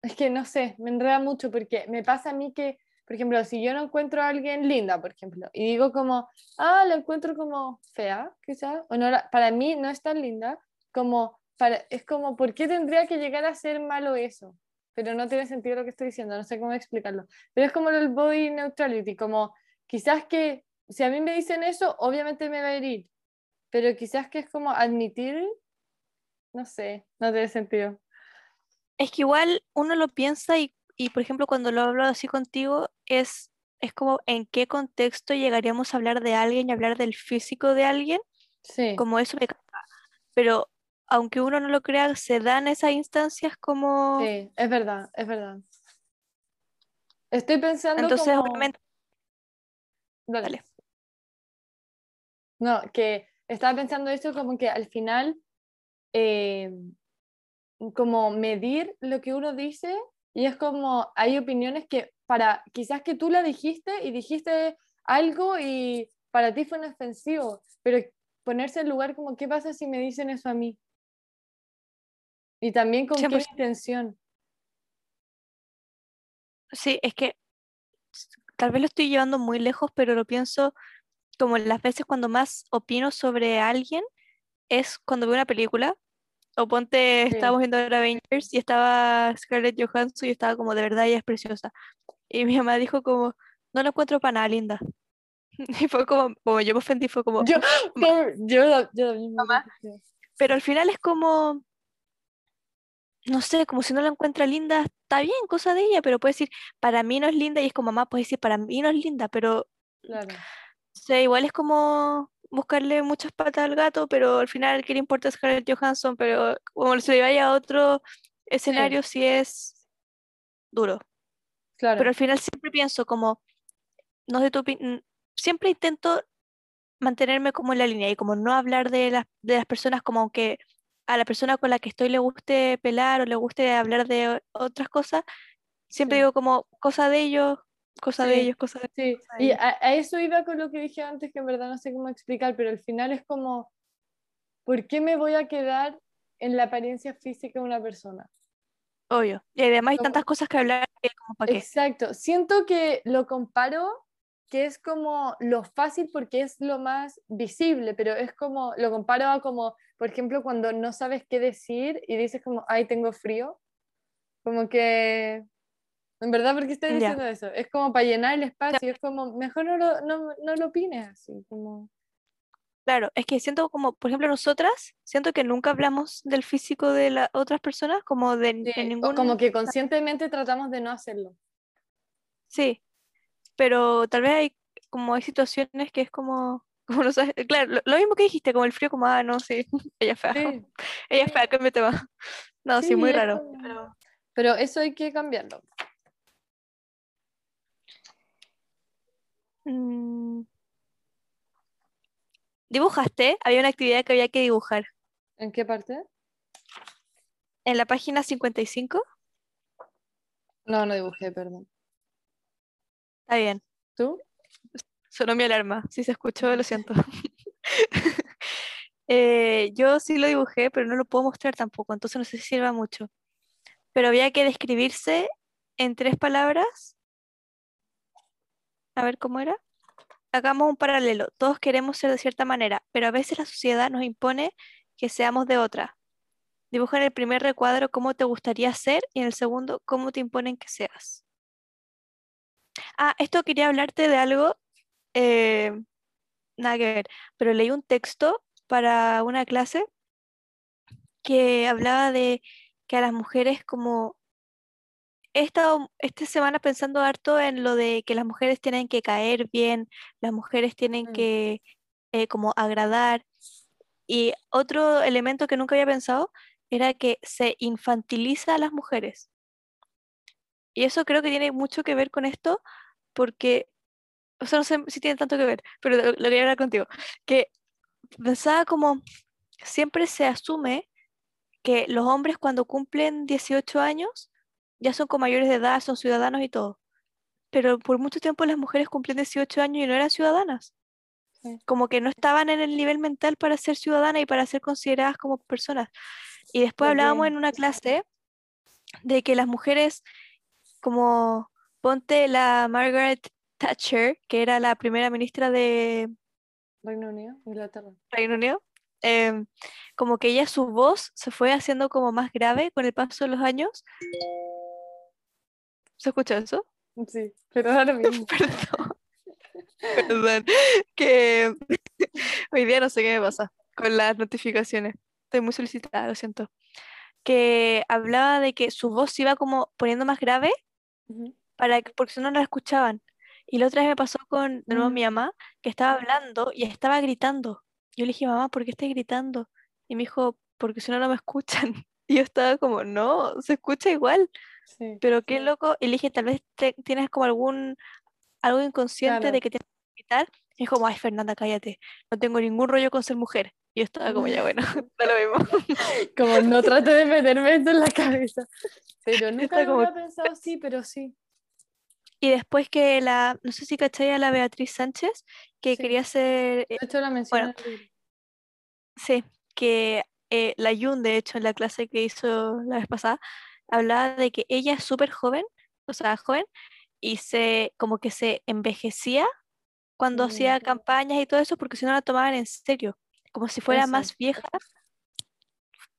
es que no sé, me enreda mucho porque me pasa a mí que, por ejemplo, si yo no encuentro a alguien linda, por ejemplo, y digo como, ah, la encuentro como fea, quizás, o no, para mí no es tan linda, como, para, es como, ¿por qué tendría que llegar a ser malo eso? Pero no tiene sentido lo que estoy diciendo, no sé cómo explicarlo. Pero es como el body neutrality, como quizás que si a mí me dicen eso, obviamente me va a herir, pero quizás que es como admitir, no sé, no tiene sentido. Es que igual uno lo piensa y, y, por ejemplo, cuando lo hablo así contigo, es, es como en qué contexto llegaríamos a hablar de alguien y hablar del físico de alguien, Sí, como eso me. Pero aunque uno no lo crea, se dan esas instancias como... sí, es verdad, es verdad. Estoy pensando Entonces, como... obviamente, Dale. Dale. No, que estaba pensando esto como que al final, eh, como medir lo que uno dice y es como hay opiniones que para, quizás que tú la dijiste y dijiste algo y para ti fue inofensivo, pero ponerse en lugar como, ¿qué pasa si me dicen eso a mí? Y también con qué 100%. intención. sí, es que tal vez lo estoy llevando muy lejos, pero lo pienso como las veces cuando más opino sobre alguien es cuando veo una película. O ponte, Sí. estábamos viendo ahora Avengers y estaba Scarlett Johansson y estaba como de verdad ella es preciosa. Y mi mamá dijo como, no la encuentro para nada linda. (laughs) Y fue como, como yo me ofendí, fue como, Yo, (gasps) yo, yo me Mamá. pero al final es como, no sé, como si no la encuentra linda, está bien, cosa de ella, pero puede decir, para mí no es linda y es como, mamá, puede decir, para mí no es linda, pero Claro, o sea, igual es como buscarle muchas patas al gato, pero al final, ¿qué le importa a Scarlett Johansson? Pero como se le vaya a otro escenario, sí es duro. claro. Pero al final siempre pienso como, no sé tu siempre intento mantenerme como en la línea y como no hablar de las, de las personas como aunque a la persona con la que estoy le guste pelar o le guste hablar de otras cosas, siempre Sí. digo como cosa de ellos, cosa de Sí. ellos, cosa de Sí, cosa de y ellos. a, a eso iba con lo que dije antes, que en verdad no sé cómo explicar, pero al final es como, ¿por qué me voy a quedar en la apariencia física de una persona? Obvio. Y además hay tantas cosas que hablar que como para qué. Exacto. Siento que lo comparo que es como lo fácil porque es lo más visible, pero es como, lo comparo a como, por ejemplo, cuando no sabes qué decir y dices como, ay, tengo frío, como que, en verdad, ¿por qué estoy Ya. diciendo eso? Es como para llenar el espacio, es como, mejor no lo, no, no lo opines así, como, Claro, es que siento como, por ejemplo, nosotras, siento que nunca hablamos del físico de las otras personas, como de sí, o ningún... como que (laughs) conscientemente tratamos de no hacerlo. Sí, pero tal vez hay como hay situaciones que es como, (laughs) como no sabes, claro, lo, lo mismo que dijiste, como el frío, como, ah, no, sí, (laughs) ella es fea, Sí, (laughs) ella es fea, cambia tema. No, sí, sí, muy raro. Pero eso hay que cambiarlo. Mm. ¿Dibujaste? Había una actividad que había que dibujar. ¿En qué parte? En la página 55, No, no dibujé, perdón. Está bien. ¿Tú? Sonó mi alarma. Si se escuchó, lo siento. (laughs) Eh, yo sí lo dibujé, pero no lo puedo mostrar tampoco, entonces no sé si sirva mucho. Pero había que describirse en tres palabras. A ver cómo era. Hagamos un paralelo. Todos queremos ser de cierta manera, pero a veces la sociedad nos impone que seamos de otra. Dibuja en el primer recuadro cómo te gustaría ser y en el segundo cómo te imponen que seas. Ah, esto quería hablarte de algo, eh, nada que ver, pero leí un texto para una clase que hablaba de que a las mujeres como... He estado esta semana pensando harto en lo de que las mujeres tienen que caer bien, las mujeres tienen Mm. que eh, como agradar. Y otro elemento que nunca había pensado era que se infantiliza a las mujeres. Y eso creo que tiene mucho que ver con esto, porque, o sea, no sé si tiene tanto que ver, pero lo, lo quería hablar contigo. Que pensaba como, siempre se asume que los hombres cuando cumplen 18 años ya son con mayores de edad, son ciudadanos y todo. Pero por mucho tiempo las mujeres cumplían 18 años y no eran ciudadanas. Sí. Como que no estaban en el nivel mental para ser ciudadanas y para ser consideradas como personas. Y después hablábamos Ok. en una clase de que las mujeres, como ponte la Margaret Thatcher, que era la primera ministra de Reino Unido, Inglaterra. Reino Unido, em, como que ella su voz se fue haciendo como más grave con el paso de los años. ¿Se escucha eso? (laughs) Sí, pero ahora mismo. (laughs) Perdón. Perdón. Que (laughs) hoy día no sé qué me pasa con las notificaciones. Estoy muy solicitada, lo siento. Que hablaba de que su voz se iba como poniendo más grave Ujú. para que, porque si no no la escuchaban. Y la otra vez me pasó con de nuevo mi Mm. mamá, que estaba hablando y estaba gritando. Yo le dije, mamá, ¿por qué estás gritando? Y me dijo, porque si no, no me escuchan. (laughs) Y yo estaba como, no, se escucha igual. Sí. Pero qué loco. Y le dije, tal vez te- tienes como algún, algo inconsciente Claro. de que tienes que gritar. Y como, ay, Fernanda, cállate. No tengo ningún rollo con ser mujer. Y yo estaba como, ya (laughs) bueno, (laughs) da lo mismo. Como no trate de meterme esto en la cabeza. Pero (laughs) nunca lo como- había pensado así, pero sí. Y después que la, no sé si cachai a la Beatriz Sánchez, que Sí. quería ser, De hecho, la mencioné bueno. sí, que eh, la Yun, de hecho, en la clase que hizo la vez pasada, hablaba de que ella es súper joven, o sea, joven, y se, como que se envejecía cuando hacía Mm. campañas y todo eso, porque si no la tomaban en serio, como si fuera Eso. más vieja,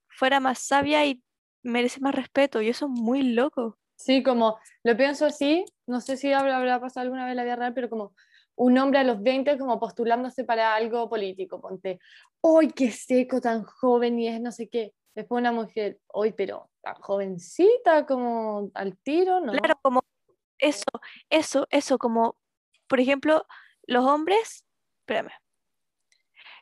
fuera más sabia y merece más respeto, y eso es muy loco. Sí, como lo pienso así, no sé si habrá, habrá pasado alguna vez la vida real, pero como un hombre a los 20 como postulándose para algo político, ponte, ¡ay, qué seco, tan joven y es no sé qué! Después una mujer, ¡ay, pero tan jovencita, como al tiro, ¿no? Claro, como eso, eso, eso, como, por ejemplo, los hombres, espérame,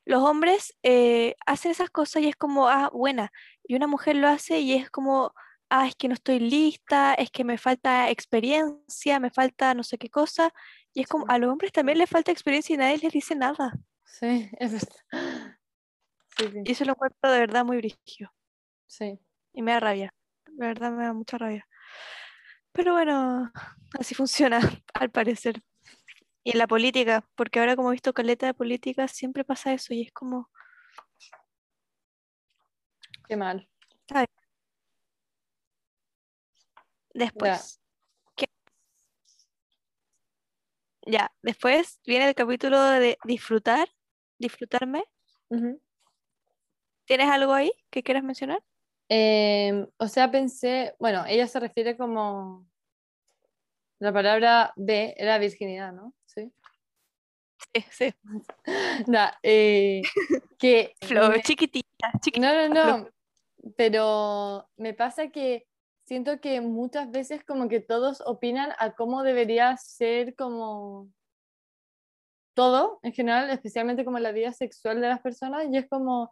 los hombres eh, hacen esas cosas y es como, ah, buena, y una mujer lo hace y es como, ah, es que no estoy lista, es que me falta experiencia, me falta no sé qué cosa, y es como, a los hombres también les falta experiencia y nadie les dice nada, Sí, (laughs) es verdad. Sí, sí, y eso lo encuentro de verdad muy brígido, sí. y me da rabia, de verdad me da mucha rabia. Pero bueno, así funciona, (laughs) al parecer. Y en la política, porque ahora como he visto caleta de política, siempre pasa eso y es como, Qué mal. después, ¿qué Ya, después viene el capítulo de disfrutar, disfrutarme. ¿Tienes algo ahí que quieras mencionar? Em, o sea, pensé, bueno, ella se refiere como la palabra B era virginidad, ¿no? Sí. Sí, sí. (laughs) Nah, eh, que (laughs) Flor, chiquitita, chiquitita. No, no, Flor. Pero me pasa que siento que muchas veces como que todos opinan a cómo debería ser como todo en general, especialmente como la vida sexual de las personas, y es como,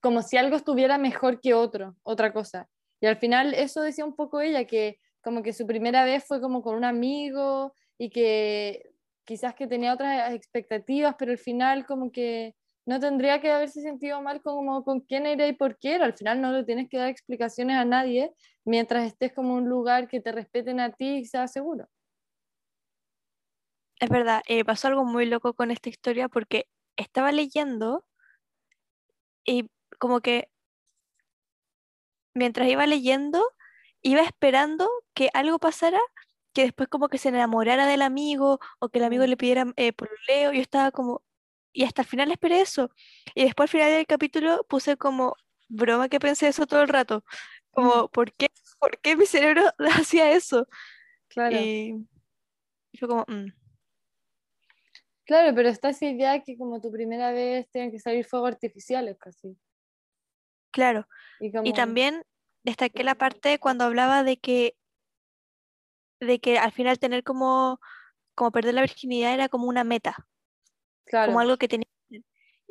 como si algo estuviera mejor que otro, otra cosa. Y al final eso decía un poco ella, que como que su primera vez fue como con un amigo y que quizás que tenía otras expectativas, pero al final como que no tendría que haberse sentido mal como con quién era y por qué era. Al final no le tienes que dar explicaciones a nadie mientras estés como en un lugar que te respeten a ti y sea seguro. Es verdad, eh, pasó algo muy loco con esta historia porque estaba leyendo y como que mientras iba leyendo, iba esperando que algo pasara, que después como que se enamorara del amigo o que el amigo Mm. le pidiera eh, pololeo. Yo estaba como, y hasta el final esperé eso. Y después al final del capítulo puse como broma que pensé eso todo el rato. Como, ¿por qué, por qué mi cerebro (laughs) hacía eso? Claro. Y y fue como, "Mm". Claro, pero está esa idea que como tu primera vez tienen que salir fuegos artificiales casi. claro. Y, como, Y también destaqué la parte cuando hablaba de que, de que al final tener como, como perder la virginidad era como una meta, claro, como algo que tenía.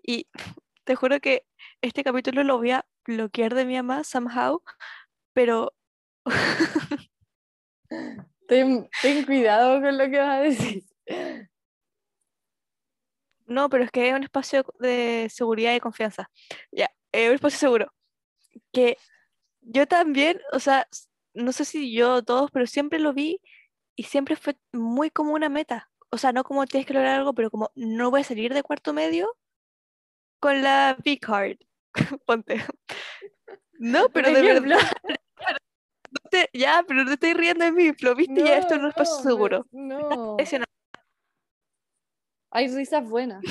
Y (laughs) te juro que este capítulo lo voy a bloquear de mi mamá somehow, pero (laughs) ten, ten cuidado con lo que vas a decir. (laughs) no, pero es que es un espacio de seguridad y confianza. Ya, es un espacio seguro. Que yo también, o sea, no sé si yo todos, pero siempre lo vi y siempre fue muy como una meta. O sea, no como tienes que lograr algo, pero como no voy a salir de cuarto medio con la V-Card. (laughs) Ponte. No, (laughs) pero de verdad. (laughs) no te- ya, pero no estoy riendo de mí, Flo, viste, ya esto no es me- seguro. No. hay risas buenas.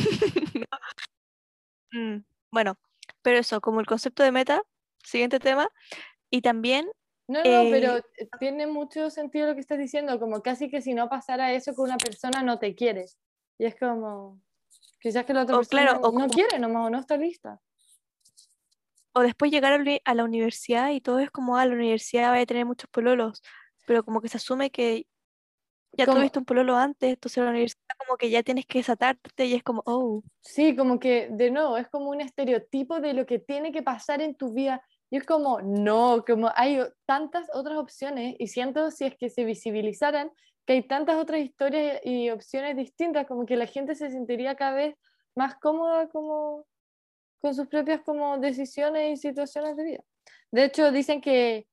Mm, Bueno, pero eso, como el concepto de meta, siguiente tema, y también, No, no, pero Eh, tiene mucho sentido lo que estás diciendo, como casi que si no pasara eso con una persona no te quiere. Y es como, quizás que la otra O persona claro, o no como- quiere nomás o no está lista. o después llegar a la universidad y todo es como, a la universidad vaya a tener muchos pololos, pero como que se asume que ya Como- tuviste un pololo antes, entonces en la universidad como que ya tienes que desatarte y es como, oh, Sí, como que de nuevo es como un estereotipo de lo que tiene que pasar en tu vida. Y es como, no, como hay tantas otras opciones y siento si es que se visibilizaran que hay tantas otras historias y opciones distintas, como que la gente se sentiría cada vez más cómoda como con sus propias como decisiones y situaciones de vida. De hecho, dicen que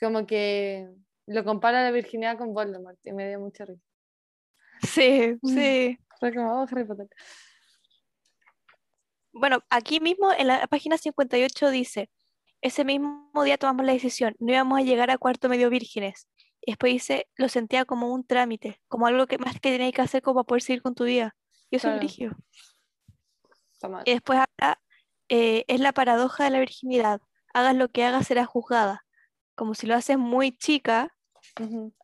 como que lo compara la virginidad con Voldemort y me dio mucha risa. sí, sí. Fue como, oh, Harry Potter. Bueno, aquí mismo en la página 58 dice, ese mismo día tomamos la decisión, no íbamos a llegar a cuarto medio vírgenes. Y después dice, lo sentía como un trámite, como algo que más que tenías que hacer como para poder seguir con tu día. Y eso Claro. mal. Y después habla, eh, es la paradoja de la virginidad. Hagas lo que hagas, serás juzgada. Como si lo haces muy chica,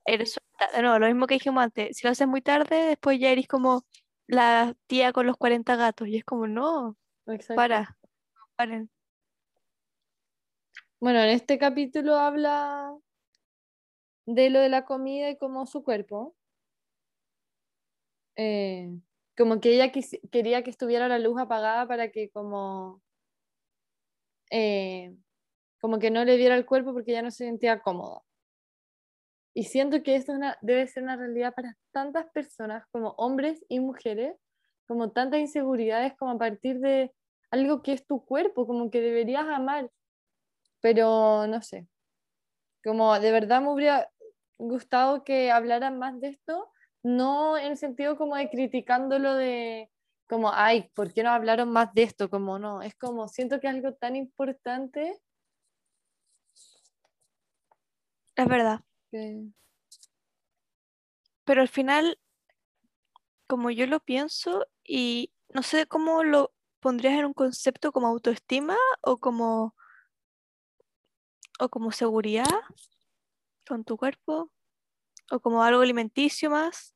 eres nuevo, lo mismo que dijimos antes. Si lo haces muy tarde, después ya eres como la tía con los 40 gatos. Y es como, no, Exacto. para, paren. Bueno, en este capítulo habla de lo de la comida y como su cuerpo. Eh, como que ella quería que estuviera la luz apagada para que como, eh, como que no le viera el cuerpo porque ya no se sentía cómoda. Y siento que esto es una, debe ser una realidad para tantas personas, como hombres y mujeres, como tantas inseguridades como a partir de algo que es tu cuerpo, como que deberías amar, pero no sé, como de verdad me hubiera gustado que hablaran más de esto, no en el sentido como de criticándolo de como, ay, ¿por qué no hablaron más de esto? Como no, es como, siento que es algo tan importante Es verdad. que... pero al final, como yo lo pienso, y no sé cómo lo pondrías en un concepto como autoestima o como, o como seguridad con tu cuerpo, o como algo alimenticio más,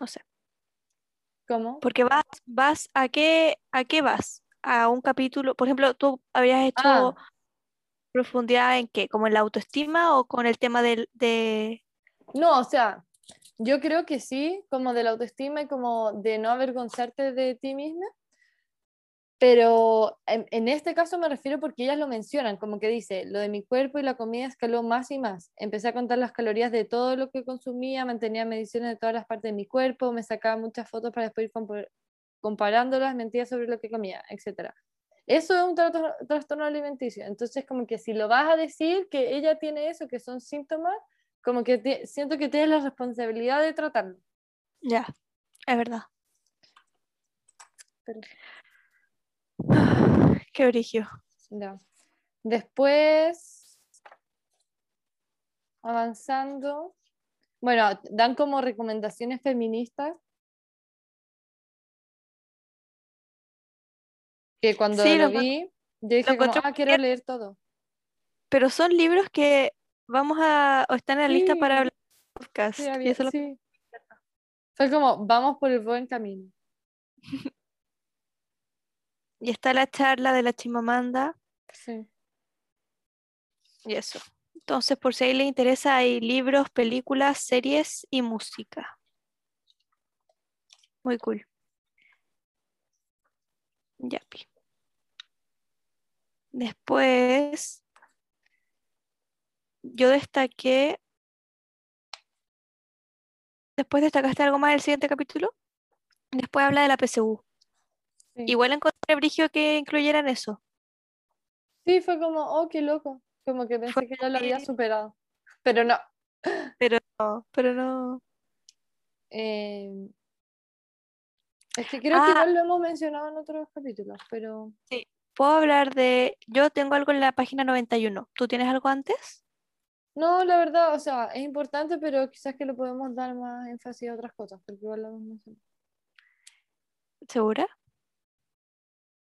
no sé. ¿Cómo? Porque vas, vas a qué, a qué vas? A un capítulo, por ejemplo, tú habrías hecho Ah, profundidad en qué, como en la autoestima o con el tema del, de, no, o sea, yo creo que sí, como de la autoestima y como de no avergonzarte de ti misma, pero en, este caso me refiero porque ellas lo mencionan, como que dice, lo de mi cuerpo y la comida escaló más y más. Empecé a contar las calorías de todo lo que consumía, mantenía mediciones de todas las partes de mi cuerpo, me sacaba muchas fotos para después ir compa- comparándolas, mentía sobre lo que comía, etc. Eso es un trato- trastorno alimenticio. Entonces, como que si lo vas a decir que ella tiene eso, que son síntomas, como que siento que tienes la responsabilidad de tratarlo. ya, es verdad. Pero- Qué brillo. Ya. Después, avanzando, bueno, dan como recomendaciones feministas. Que cuando Sí, lo vi, yo dije como, ah, quiero leer todo. Pero son libros que vamos a, o están en la lista para hablar podcast. sí, había- eso lo-. Fue como, vamos por el buen camino. (laughs) y está la charla de la Chimamanda Sí. y eso. Entonces, por si ahí le interesa, hay libros, películas, series y música. Muy cool. Yapi. Después, yo destaqué. Después destacaste algo más del siguiente capítulo. Después habla de la PSU. Sí. Igual encontré brigio que incluyeran eso. Sí, fue como, oh, qué loco. Como que pensé Fue que ya lo había superado. Pero no. (laughs) Pero no, pero no. Eh, es que creo que Ah, igual lo hemos mencionado en otros capítulos, pero sí. Puedo hablar de. Yo tengo algo en la página 91. ¿Tú tienes algo antes? No, la verdad, o sea, es importante, pero quizás que le podemos dar más énfasis a otras cosas, porque igual lo mencionado. ¿Segura?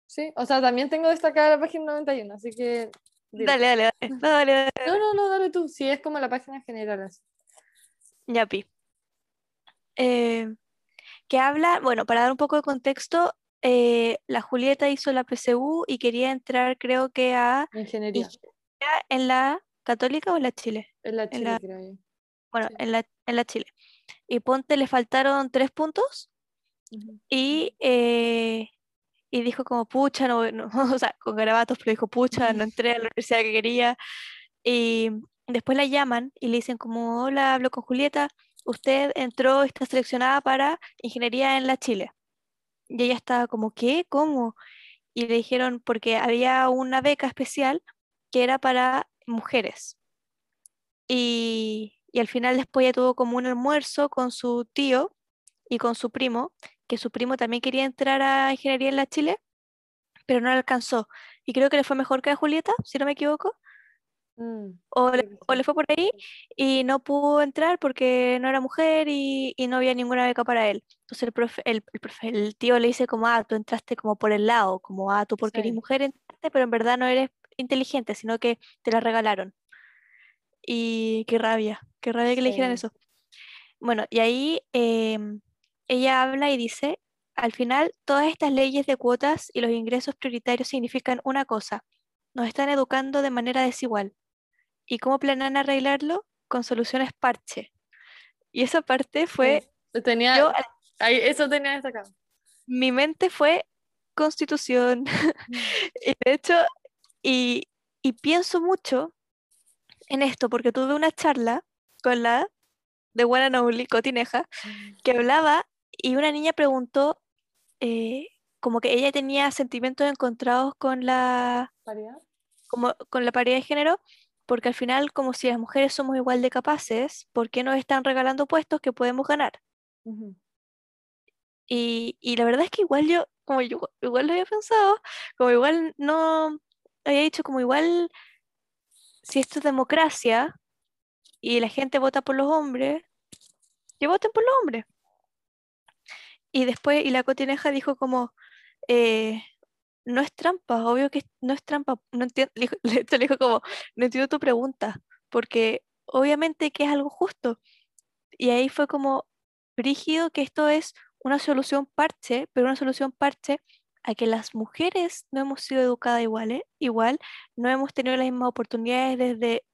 Sí, o sea, también tengo destacada la página 91, así que... Dale, dale, dale. (laughs) No, dale, dale. No, no, no, dale tú, sí, es como la página general. así. Yapi. Eh, que habla, bueno, para dar un poco de contexto, eh, la Julieta hizo la PSU y quería entrar, creo que a Ingeniería, ingeniería en la Católica o en la Chile. es la en Chile, la- creo yo. Bueno, Sí. en la, en la Chile. Y ponte, le faltaron tres puntos Ujú. y, eh, y dijo como, pucha, no, no", (laughs) o sea, con garabatos, pero dijo, pucha, no (laughs) entré a la universidad que quería. Y después la llaman y le dicen como, hola, hablo con Julieta, usted entró, está seleccionada para ingeniería en la Chile. Y ella estaba como, ¿qué? ¿Cómo? Y le dijeron, porque había una beca especial que era para mujeres. Y, y al final después ella tuvo como un almuerzo con su tío y con su primo, que su primo también quería entrar a ingeniería en la Chile, pero no alcanzó. Y creo que le fue mejor que a Julieta, si no me equivoco Mm, o le, o le fue por ahí y no pudo entrar porque no era mujer y, y no había ninguna beca para él. Entonces el profe, el, el profe- el tío le dice como, ah, tú entraste como por el lado, como, ah, tú porque eres Sí. mujer entraste, pero en verdad no eres inteligente, sino que te la regalaron. Y qué rabia, qué rabia que le dijeran eso. Bueno, y ahí em, ella habla y dice, al final todas estas leyes de cuotas y los ingresos prioritarios significan una cosa, nos están educando de manera desigual. ¿Y cómo planean arreglarlo? Con soluciones parche. Y esa parte fue, Sí. Tenía, yo, ahí, eso tenía destacado. mi mente fue constitución. (laughs) Y de hecho, y, y pienso mucho en esto porque tuve una charla con la de Only, Cotineja, que hablaba y una niña preguntó eh, como que ella tenía sentimientos encontrados con la, ¿Paridad? como, con la paridad de género, porque al final, como si las mujeres somos igual de capaces, ¿por qué nos están regalando puestos que podemos ganar? Y, y la verdad es que igual yo, como yo igual lo había pensado, como igual no había dicho como igual si esto es democracia y la gente vota por los hombres, que voten por los hombres. Y después, y la cotineja dijo como, eh, no es trampa, obvio que no es trampa, no entiendo, (laughs) le dijo como, no entiendo tu pregunta, porque obviamente que es algo justo. Y ahí fue como, brígido que esto es una solución parche, pero una solución parche a que las mujeres no hemos sido educadas iguales, igual, no hemos tenido las mismas oportunidades desde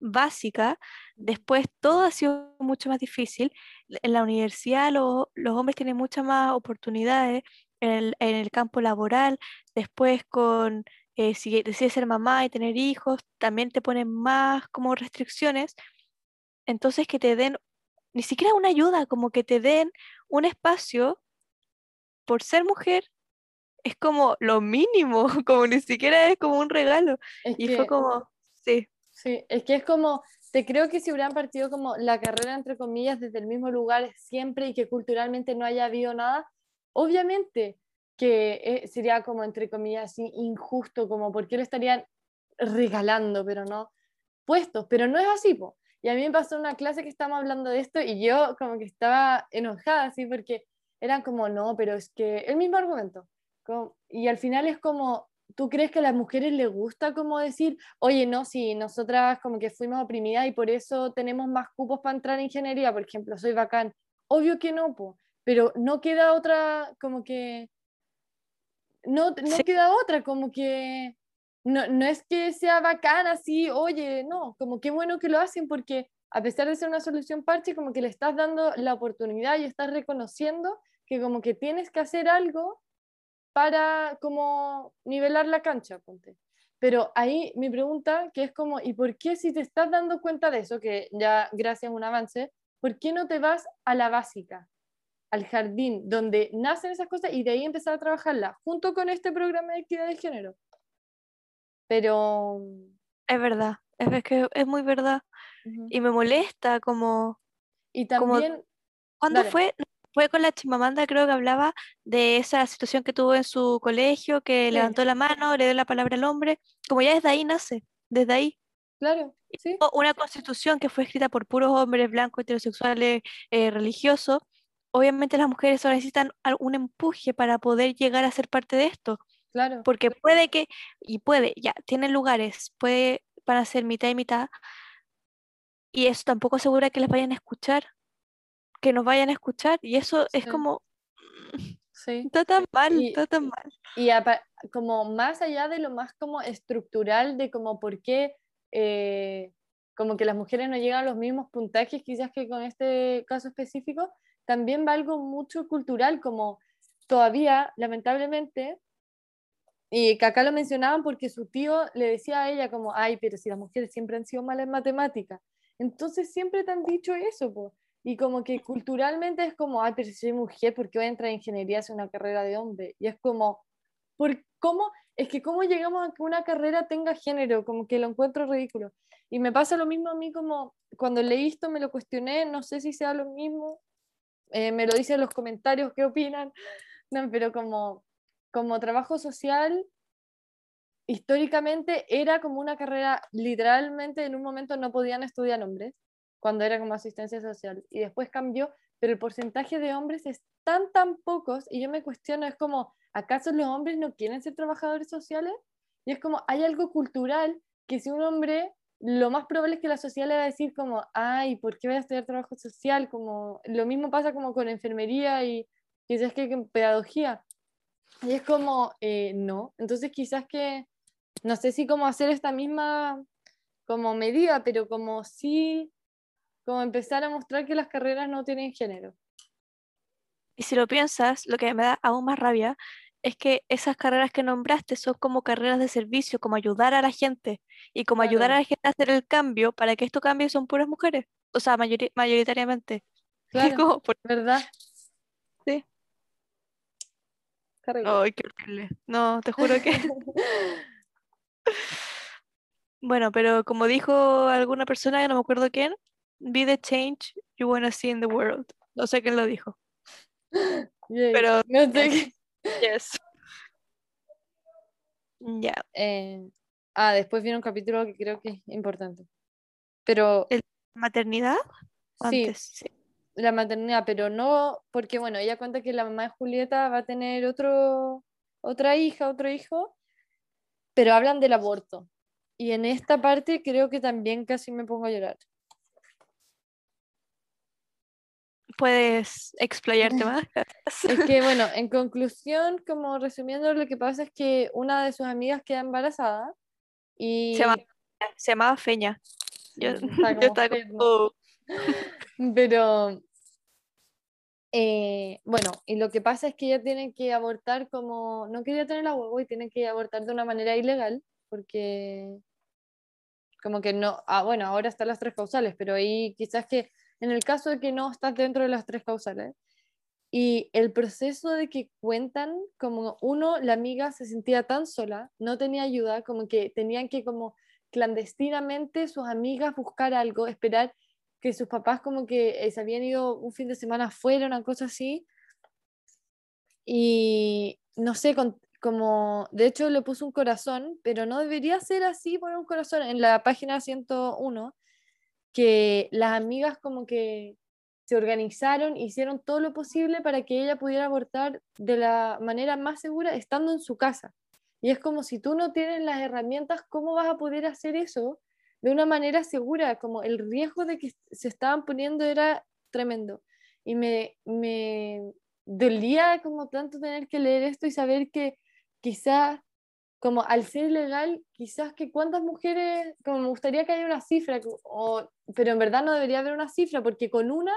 básica, después todo ha sido mucho más difícil. En la universidad los hombres tienen muchas más oportunidades en el, campo laboral, después con eh, si decides ser mamá y tener hijos, también te ponen más como restricciones. Entonces que te den ni siquiera una ayuda, como que te den un espacio por ser mujer, es como lo mínimo, (laughs) como ni siquiera es como un regalo. y fue como, sí. Sí, es que es como, te creo que si hubieran partido como la carrera, entre comillas, desde el mismo lugar siempre y que culturalmente no haya habido nada, obviamente que eh, sería como, entre comillas, injusto, como porque lo estarían regalando, pero no puestos, pero no es así, po. Y a mí me pasó una clase que estábamos hablando de esto y yo como que estaba enojada, así, porque eran como, no, pero es que el mismo argumento. Y al final es como, ¿tú crees que a las mujeres les gusta como decir, oye, no, si nosotras como que fuimos oprimidas y por eso tenemos más cupos para entrar en ingeniería, por ejemplo, soy bacán? Obvio que no, po, pero no queda otra, como que, no, no queda otra, como que no, no es que sea bacán así, oye, no, como qué bueno que lo hacen porque a pesar de ser una solución parche, como que le estás dando la oportunidad y estás reconociendo que como que tienes que hacer algo para como nivelar la cancha, ponte. Pero ahí mi pregunta, que es como, ¿y por qué si te estás dando cuenta de eso, que ya gracias a un avance, ¿por qué no te vas a la básica, al jardín, donde nacen esas cosas y de ahí empezar a trabajarla, junto con este programa de equidad de género? Pero... Es verdad, es que es muy verdad. Y me molesta como... Y también... ¿Cuándo fue? Fue con la Chimamanda, creo que hablaba de esa situación que tuvo en su colegio, que levantó la mano, le dio la palabra al hombre. Como ya desde ahí nace, desde ahí. Claro, sí. Una constitución que fue escrita por puros hombres blancos, heterosexuales, eh, religiosos. Obviamente las mujeres ahora necesitan un empuje para poder llegar a ser parte de esto. Claro. Porque puede que, y puede, ya, tienen lugares, puede para ser mitad y mitad, y eso tampoco asegura que les vayan a escuchar, que nos vayan a escuchar, y eso es como, sí. (laughs) está tan mal, está tan mal. Y como más allá de lo más como estructural de como por qué, eh, como que las mujeres no llegan a los mismos puntajes quizás que con este caso específico, también va algo mucho cultural, como todavía, lamentablemente, y que acá lo mencionaban porque su tío le decía a ella como, ay, pero si las mujeres siempre han sido malas en matemáticas. Entonces siempre te han dicho eso, pues. Y como que culturalmente es como, ay, pero si soy mujer, ¿por qué voy a entrar en ingeniería si una carrera de hombre? Y es como, ¿por cómo? Es que cómo llegamos a que una carrera tenga género, como que lo encuentro ridículo. Y me pasa lo mismo a mí como cuando leí esto me lo cuestioné, no sé si sea lo mismo, eh, me lo dicen en los comentarios qué opinan, (laughs) no, pero como como trabajo social, históricamente era como una carrera, literalmente en un momento no podían estudiar hombres, cuando era como asistencia social, y después cambió, pero el porcentaje de hombres es tan, tan pocos, y yo me cuestiono, es como, ¿acaso los hombres no quieren ser trabajadores sociales? Y es como, hay algo cultural que si un hombre, lo más probable es que la sociedad le va a decir como, ay, ¿por qué voy a estudiar trabajo social? Como, lo mismo pasa como con enfermería y quizás que en pedagogía. Y es como, eh, no. Entonces quizás que, no sé si cómo hacer esta misma como medida, pero como sí, como empezar a mostrar que las carreras no tienen género. Y si lo piensas, lo que me da aún más rabia es que esas carreras que nombraste son como carreras de servicio, como ayudar a la gente y como ayudar a la gente a hacer el cambio para que esto cambie son puras mujeres, o sea, mayoritariamente. (laughs) Claro, ¿verdad? Sí. Ay, qué horrible. No, te juro que. (laughs) (laughs) bueno, pero como dijo alguna persona, que no me acuerdo quién, be the change you wanna see in the world. No sé quién lo dijo. Pero. No sé yes. Ya. Eh, ah, después viene un capítulo que creo que es importante. Pero. ¿El maternidad? Antes, sí. la maternidad, pero no porque, bueno, ella cuenta que la mamá de Julieta va a tener otro, otra hija, otro hijo, pero hablan del aborto. Y en esta parte creo que también casi me pongo a llorar. ¿Puedes explayarte (laughs) más? Es que, (laughs) bueno, en conclusión, como resumiendo, lo que pasa es que una de sus amigas queda embarazada y... Se llamaba, se llamaba Feña. Yo, Está (laughs) yo estaba como, Pero, eh, bueno, y lo que pasa es que ella tiene que abortar como, no quería tener la huevo y tiene que abortar de una manera ilegal, porque como que no, ah, bueno, ahora están las tres causales, pero ahí quizás que en el caso de que no estás dentro de las tres causales, y el proceso de que cuentan, como uno, la amiga se sentía tan sola, no tenía ayuda, como que tenían que como clandestinamente sus amigas buscar algo, esperar que sus papás como que eh, se habían ido un fin de semana afuera, una cosa así. Y no sé, con- como, de hecho le puso un corazón, pero no debería ser así poner un corazón. En la página 101, que las amigas como que se organizaron, hicieron todo lo posible para que ella pudiera abortar de la manera más segura estando en su casa. Y es como si tú no tienes las herramientas, ¿cómo vas a poder hacer eso de una manera segura? Como el riesgo de que se estaban poniendo era tremendo. Y me, me dolía como tanto tener que leer esto y saber que quizás, como al ser ilegal, quizás que cuántas mujeres, como me gustaría que haya una cifra, pero en verdad no debería haber una cifra, porque con una,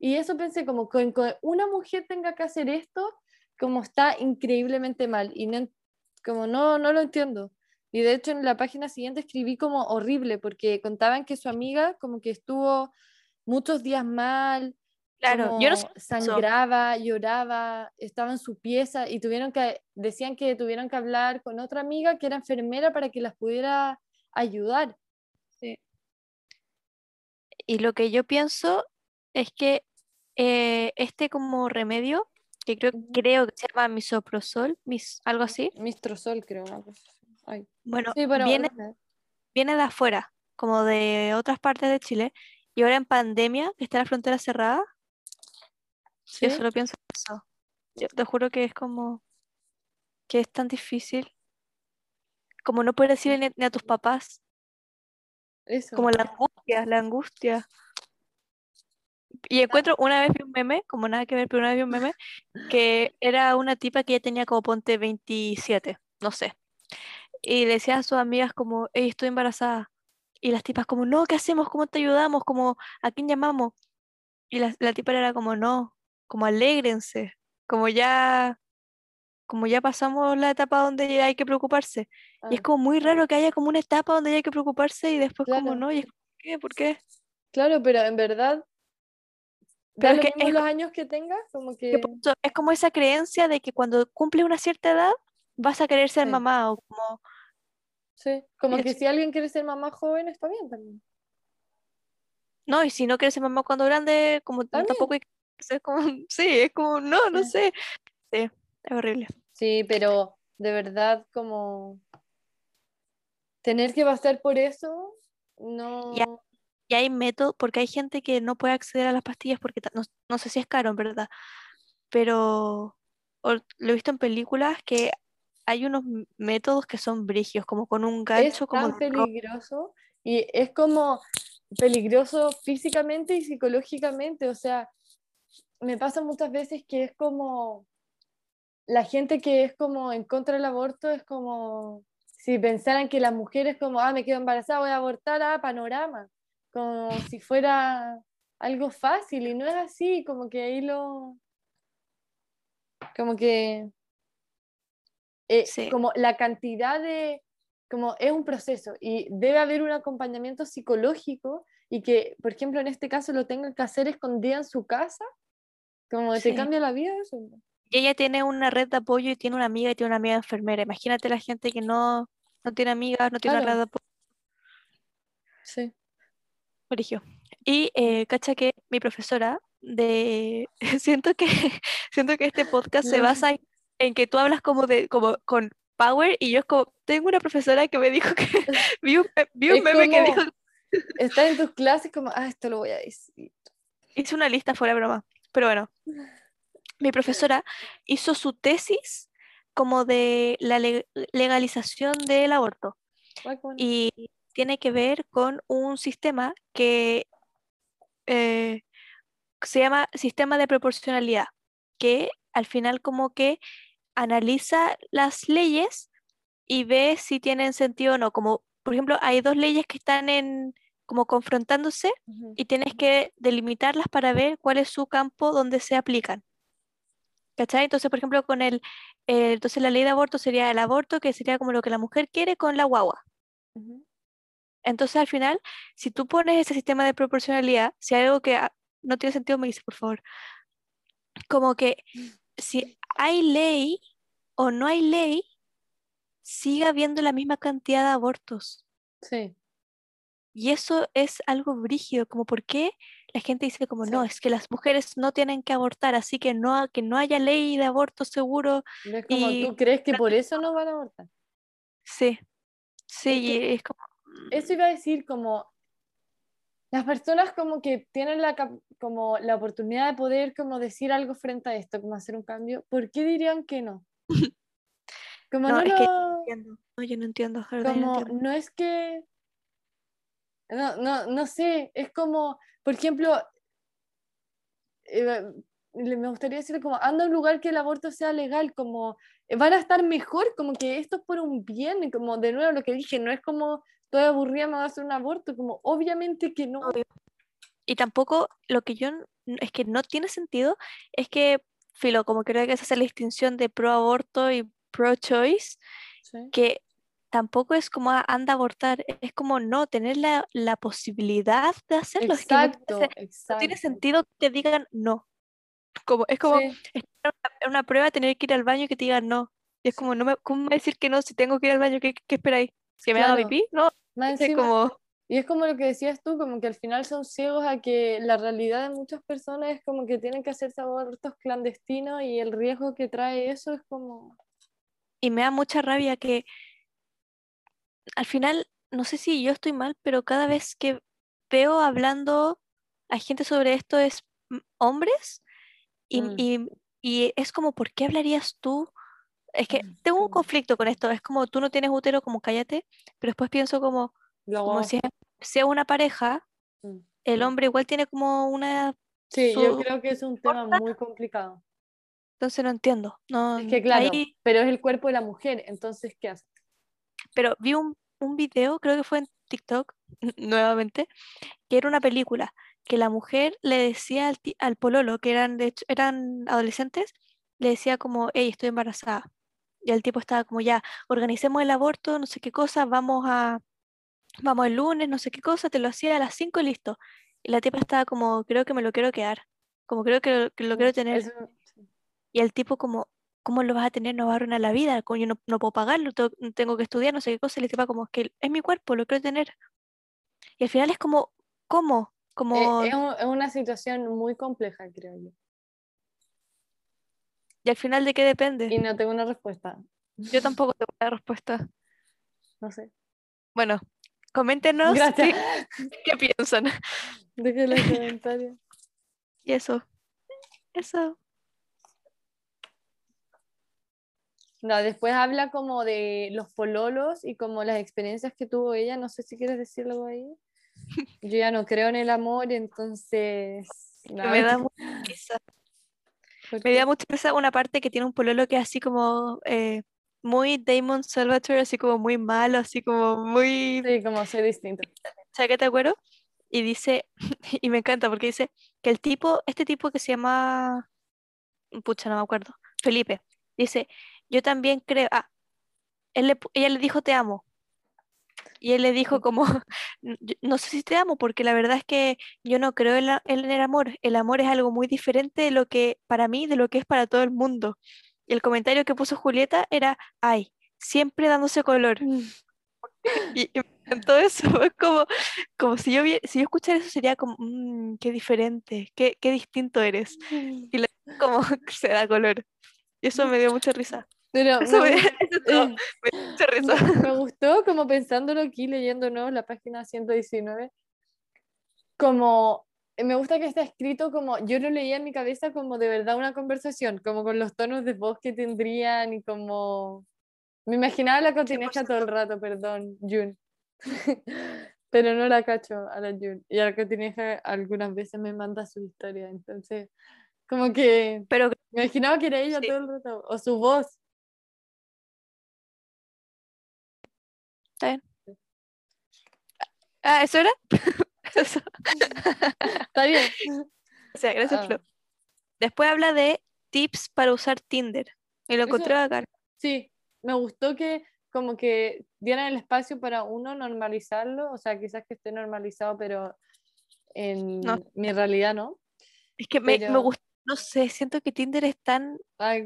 y eso pensé, como con, con una mujer tenga que hacer esto, como está increíblemente mal, y no, como no, no lo entiendo. Y de hecho en la página siguiente escribí como horrible, porque contaban que su amiga como que estuvo muchos días mal, claro, yo no sangraba, lloraba, estaba en su pieza y tuvieron que, decían que tuvieron que hablar con otra amiga que era enfermera para que las pudiera ayudar. Y lo que yo pienso es que eh, este como remedio, que creo, creo que se llama misoprostol, mis, algo así, Mistrozol, creo. Ay. bueno, Sí, bueno, viene, no sé. viene de afuera, como de otras partes de Chile, y ahora en pandemia, que está la frontera cerrada, yo Sí, solo pienso en eso. Yo te juro que es como que es tan difícil, como no poder decirle ni, ni a tus papás, eso. como la angustia, la angustia. Y encuentro, una vez vi un meme, como nada que ver, pero una vez vi un meme, que era una tipa que ya tenía como ponte 27, no sé. Y le decía a sus amigas como, hey, estoy embarazada. Y las tipas como, no, ¿qué hacemos? ¿Cómo te ayudamos? Como, ¿a quién llamamos? Y la, la tipa era como, no, como alégrense, como ya, como ya pasamos la etapa donde hay que preocuparse. Y es Ah, como muy raro que haya como una etapa donde ya hay que preocuparse y después como no, y es como, ¿por qué? ¿Por qué? claro, pero en verdad, da Pero es que es, los años que tengas, como que que... es como esa creencia de que cuando cumples una cierta edad vas a querer ser Sí, mamá o como... sí. Como que es- si alguien quiere ser mamá joven, está bien también. no, y si no quieres ser mamá cuando grande, como También. tampoco hay que... Es como, (laughs) sí, es como, no, no sé. Sí, es horrible. Sí, pero de verdad como tener que pasar por eso, Y, ha- no... y hay métodos, porque hay gente que no puede acceder a las pastillas porque no, no sé si es caro, en verdad, pero o- lo he visto en películas que hay unos métodos que son brigios, como con un Es gancho como tan peligroso y es como peligroso físicamente y psicológicamente. O sea, me pasa muchas veces que es como la gente que es como en contra del aborto es como si pensaran que las mujeres como, ah, me quedo embarazada, voy a abortar, ah, panorama, como si fuera algo fácil y no es así, como que ahí lo, como que, eh, Sí, como la cantidad de, como es un proceso y debe haber un acompañamiento psicológico y que, por ejemplo, en este caso lo tengan que hacer escondida en su casa, como te sí. cambia la vida eso. Y ella tiene una red de apoyo y tiene una amiga y tiene una amiga enfermera. Imagínate la gente que no, no tiene amigas, no tiene una red Claro, de apoyo. sí. Brigio. Y eh, cacha que mi profesora de (laughs) siento que (laughs) siento que este podcast se basa en, en que tú hablas como de como con power y yo es como tengo una profesora que me dijo que (laughs) vi un, vi un meme que dijo estar en tus clases como, ah, esto lo voy a decir. hice una lista fuera de broma. Pero bueno, mi profesora hizo su tesis como de la le- legalización del aborto y tiene que ver con un sistema que eh, se llama sistema de proporcionalidad, que al final como que analiza las leyes y ve si tienen sentido o no. Como, por ejemplo, hay dos leyes que están en como confrontándose y tienes que delimitarlas para ver cuál es su campo donde se aplican. ¿Cachai? Entonces, por ejemplo, con el, eh, entonces la ley de aborto sería el aborto, que sería como lo que la mujer quiere con la guagua. Entonces, al final, si tú pones ese sistema de proporcionalidad, si hay algo que ah, no tiene sentido, me dice, por favor. Como que si hay ley o no hay ley, siga habiendo la misma cantidad de abortos. Sí, Y eso es algo brígido, como por qué la gente dice como no, Sí. es que las mujeres no tienen que abortar, así que no, que no haya ley de aborto seguro. es como Y- tú crees que por eso no van a abortar. Sí, sí, que y es como... Eso iba a decir como las personas como que tienen la como la oportunidad de poder como decir algo frente a esto, como hacer un cambio, ¿por qué dirían que no? (laughs) Como No, no, es que lo- no entiendo, no, yo no entiendo, yo no como entiendo. no es que no, no, no sé, es como, por ejemplo, eh, me gustaría decir como anda a un lugar que el aborto sea legal, como eh, van a estar mejor, como que esto es por un bien, como de nuevo lo que dije, no es como estoy aburrida, me voy a hacer un aborto, como obviamente que no. Y tampoco lo que yo es que no tiene sentido es que, filo, como creo que se hace la distinción de pro aborto y pro choice, Sí. que tampoco es como "Ah, anda a abortar, es como no, tener la, la posibilidad de hacerlo. Es que Exacto, no tiene exacto. sentido que te digan no. Como, es como Sí, estar en una prueba, tener que ir al baño y que te digan no. Y es como, no me, ¿cómo me decir que no si tengo que ir al baño? ¿Qué, qué esperáis? ¿Que me haga Claro. pipí? No, más es encima- como, Y es como lo que decías tú, como que al final son ciegos a que la realidad de muchas personas es como que tienen que hacerse abortos clandestinos y el riesgo que trae eso es como... y me da mucha rabia que al final, no sé si yo estoy mal, pero cada vez que veo hablando a gente sobre esto es mm, hombres y, Mm. y- y es como, ¿por qué hablarías tú? Es que Mm, tengo un conflicto con esto, es como tú no tienes útero, como cállate, pero después pienso como, como si es una pareja, Mm. el hombre igual tiene como una, Sí, yo creo que es un tema muy complicado. entonces no entiendo, no, Es que claro, ahí, pero es el cuerpo de la mujer, entonces, ¿qué hace? pero vi un, un video, creo que fue en TikTok, nuevamente, que era una película, que la mujer le decía al, al pololo, que eran, de hecho, eran adolescentes, le decía como, hey, estoy embarazada. Y el tipo estaba como, ya, organicemos el aborto, no sé qué cosa, vamos a, vamos el lunes, no sé qué cosa, te lo hacía a las 5 y listo. Y la tipa estaba como, creo que me lo quiero quedar, como creo que lo, que lo quiero tener. Eso- Y el tipo como, ¿cómo lo vas a tener? No va a arruinar la vida, yo no, no puedo pagarlo, tengo, tengo que estudiar, no sé qué cosa. Y la tipa como, es que es mi cuerpo, lo quiero tener. Y al final es como, ¿cómo? eh, Como, es, un- es una situación muy compleja, creo yo. ¿y al final de qué Y depende? no tengo una respuesta, Yo tampoco tengo la respuesta. no sé. Bueno, coméntenos Gracias. qué, qué piensan. (laughs) Dejen los (laughs) comentarios. Y eso, eso. No, después habla como de los pololos y como las experiencias que tuvo ella. No sé si quieres decir algo ahí. (laughs) Yo ya no creo en el amor, entonces. nada, me da ¿por mucha risa. Me da mucha risa una parte que tiene un pololo que es así como eh, muy Damon Salvatore, así como muy malo, así como muy Sí, como ser distinto. ¿Sabes qué te acuerdo? Y dice, (laughs) y me encanta porque dice que el tipo, este tipo que se llama, pucha, no me acuerdo, Felipe, dice, yo también creo, ah, él le ella le dijo te amo. Y él le dijo como, (laughs) "N- yo- no sé si te amo, porque la verdad es que yo no creo en, la- en el amor. El amor es algo muy diferente de lo que, para mí, de lo que es para todo el mundo. Y el comentario que puso Julieta era, ay, siempre dándose color. (laughs) Y, y eso, (laughs) es como, como si yo, si yo escuchara eso sería como, "Mm, qué diferente, qué, qué distinto eres. Y la como se da color. Y eso me dio mucha risa. Pero (laughs) Eso me, (laughs) eso es todo, eh, me mucha risa. me (laughs) gustó como pensándolo aquí, leyendo ¿no? la página 119, como me gusta que está escrito como, yo lo leía en mi cabeza como de verdad una conversación, como con los tonos de voz que tendrían y como... Me imaginaba la cotineja todo el rato, perdón, Jun. Pero no la cacho a la Jun. Y a la cotineja algunas veces me manda su historia, entonces como que Pero me imaginaba que era ella Sí. todo el rato, o su voz. Está bien. Ah, ¿eso era? (laughs) Eso. Está bien. O sea, gracias, Ah. Flo. Después habla de tips para usar Tinder. Y lo encontré bacán. Sí, me gustó que como que dieran el espacio para uno normalizarlo, o sea, quizás que esté normalizado, pero en No. mi realidad no. Es que me, me gusta, no sé, siento que Tinder es tan,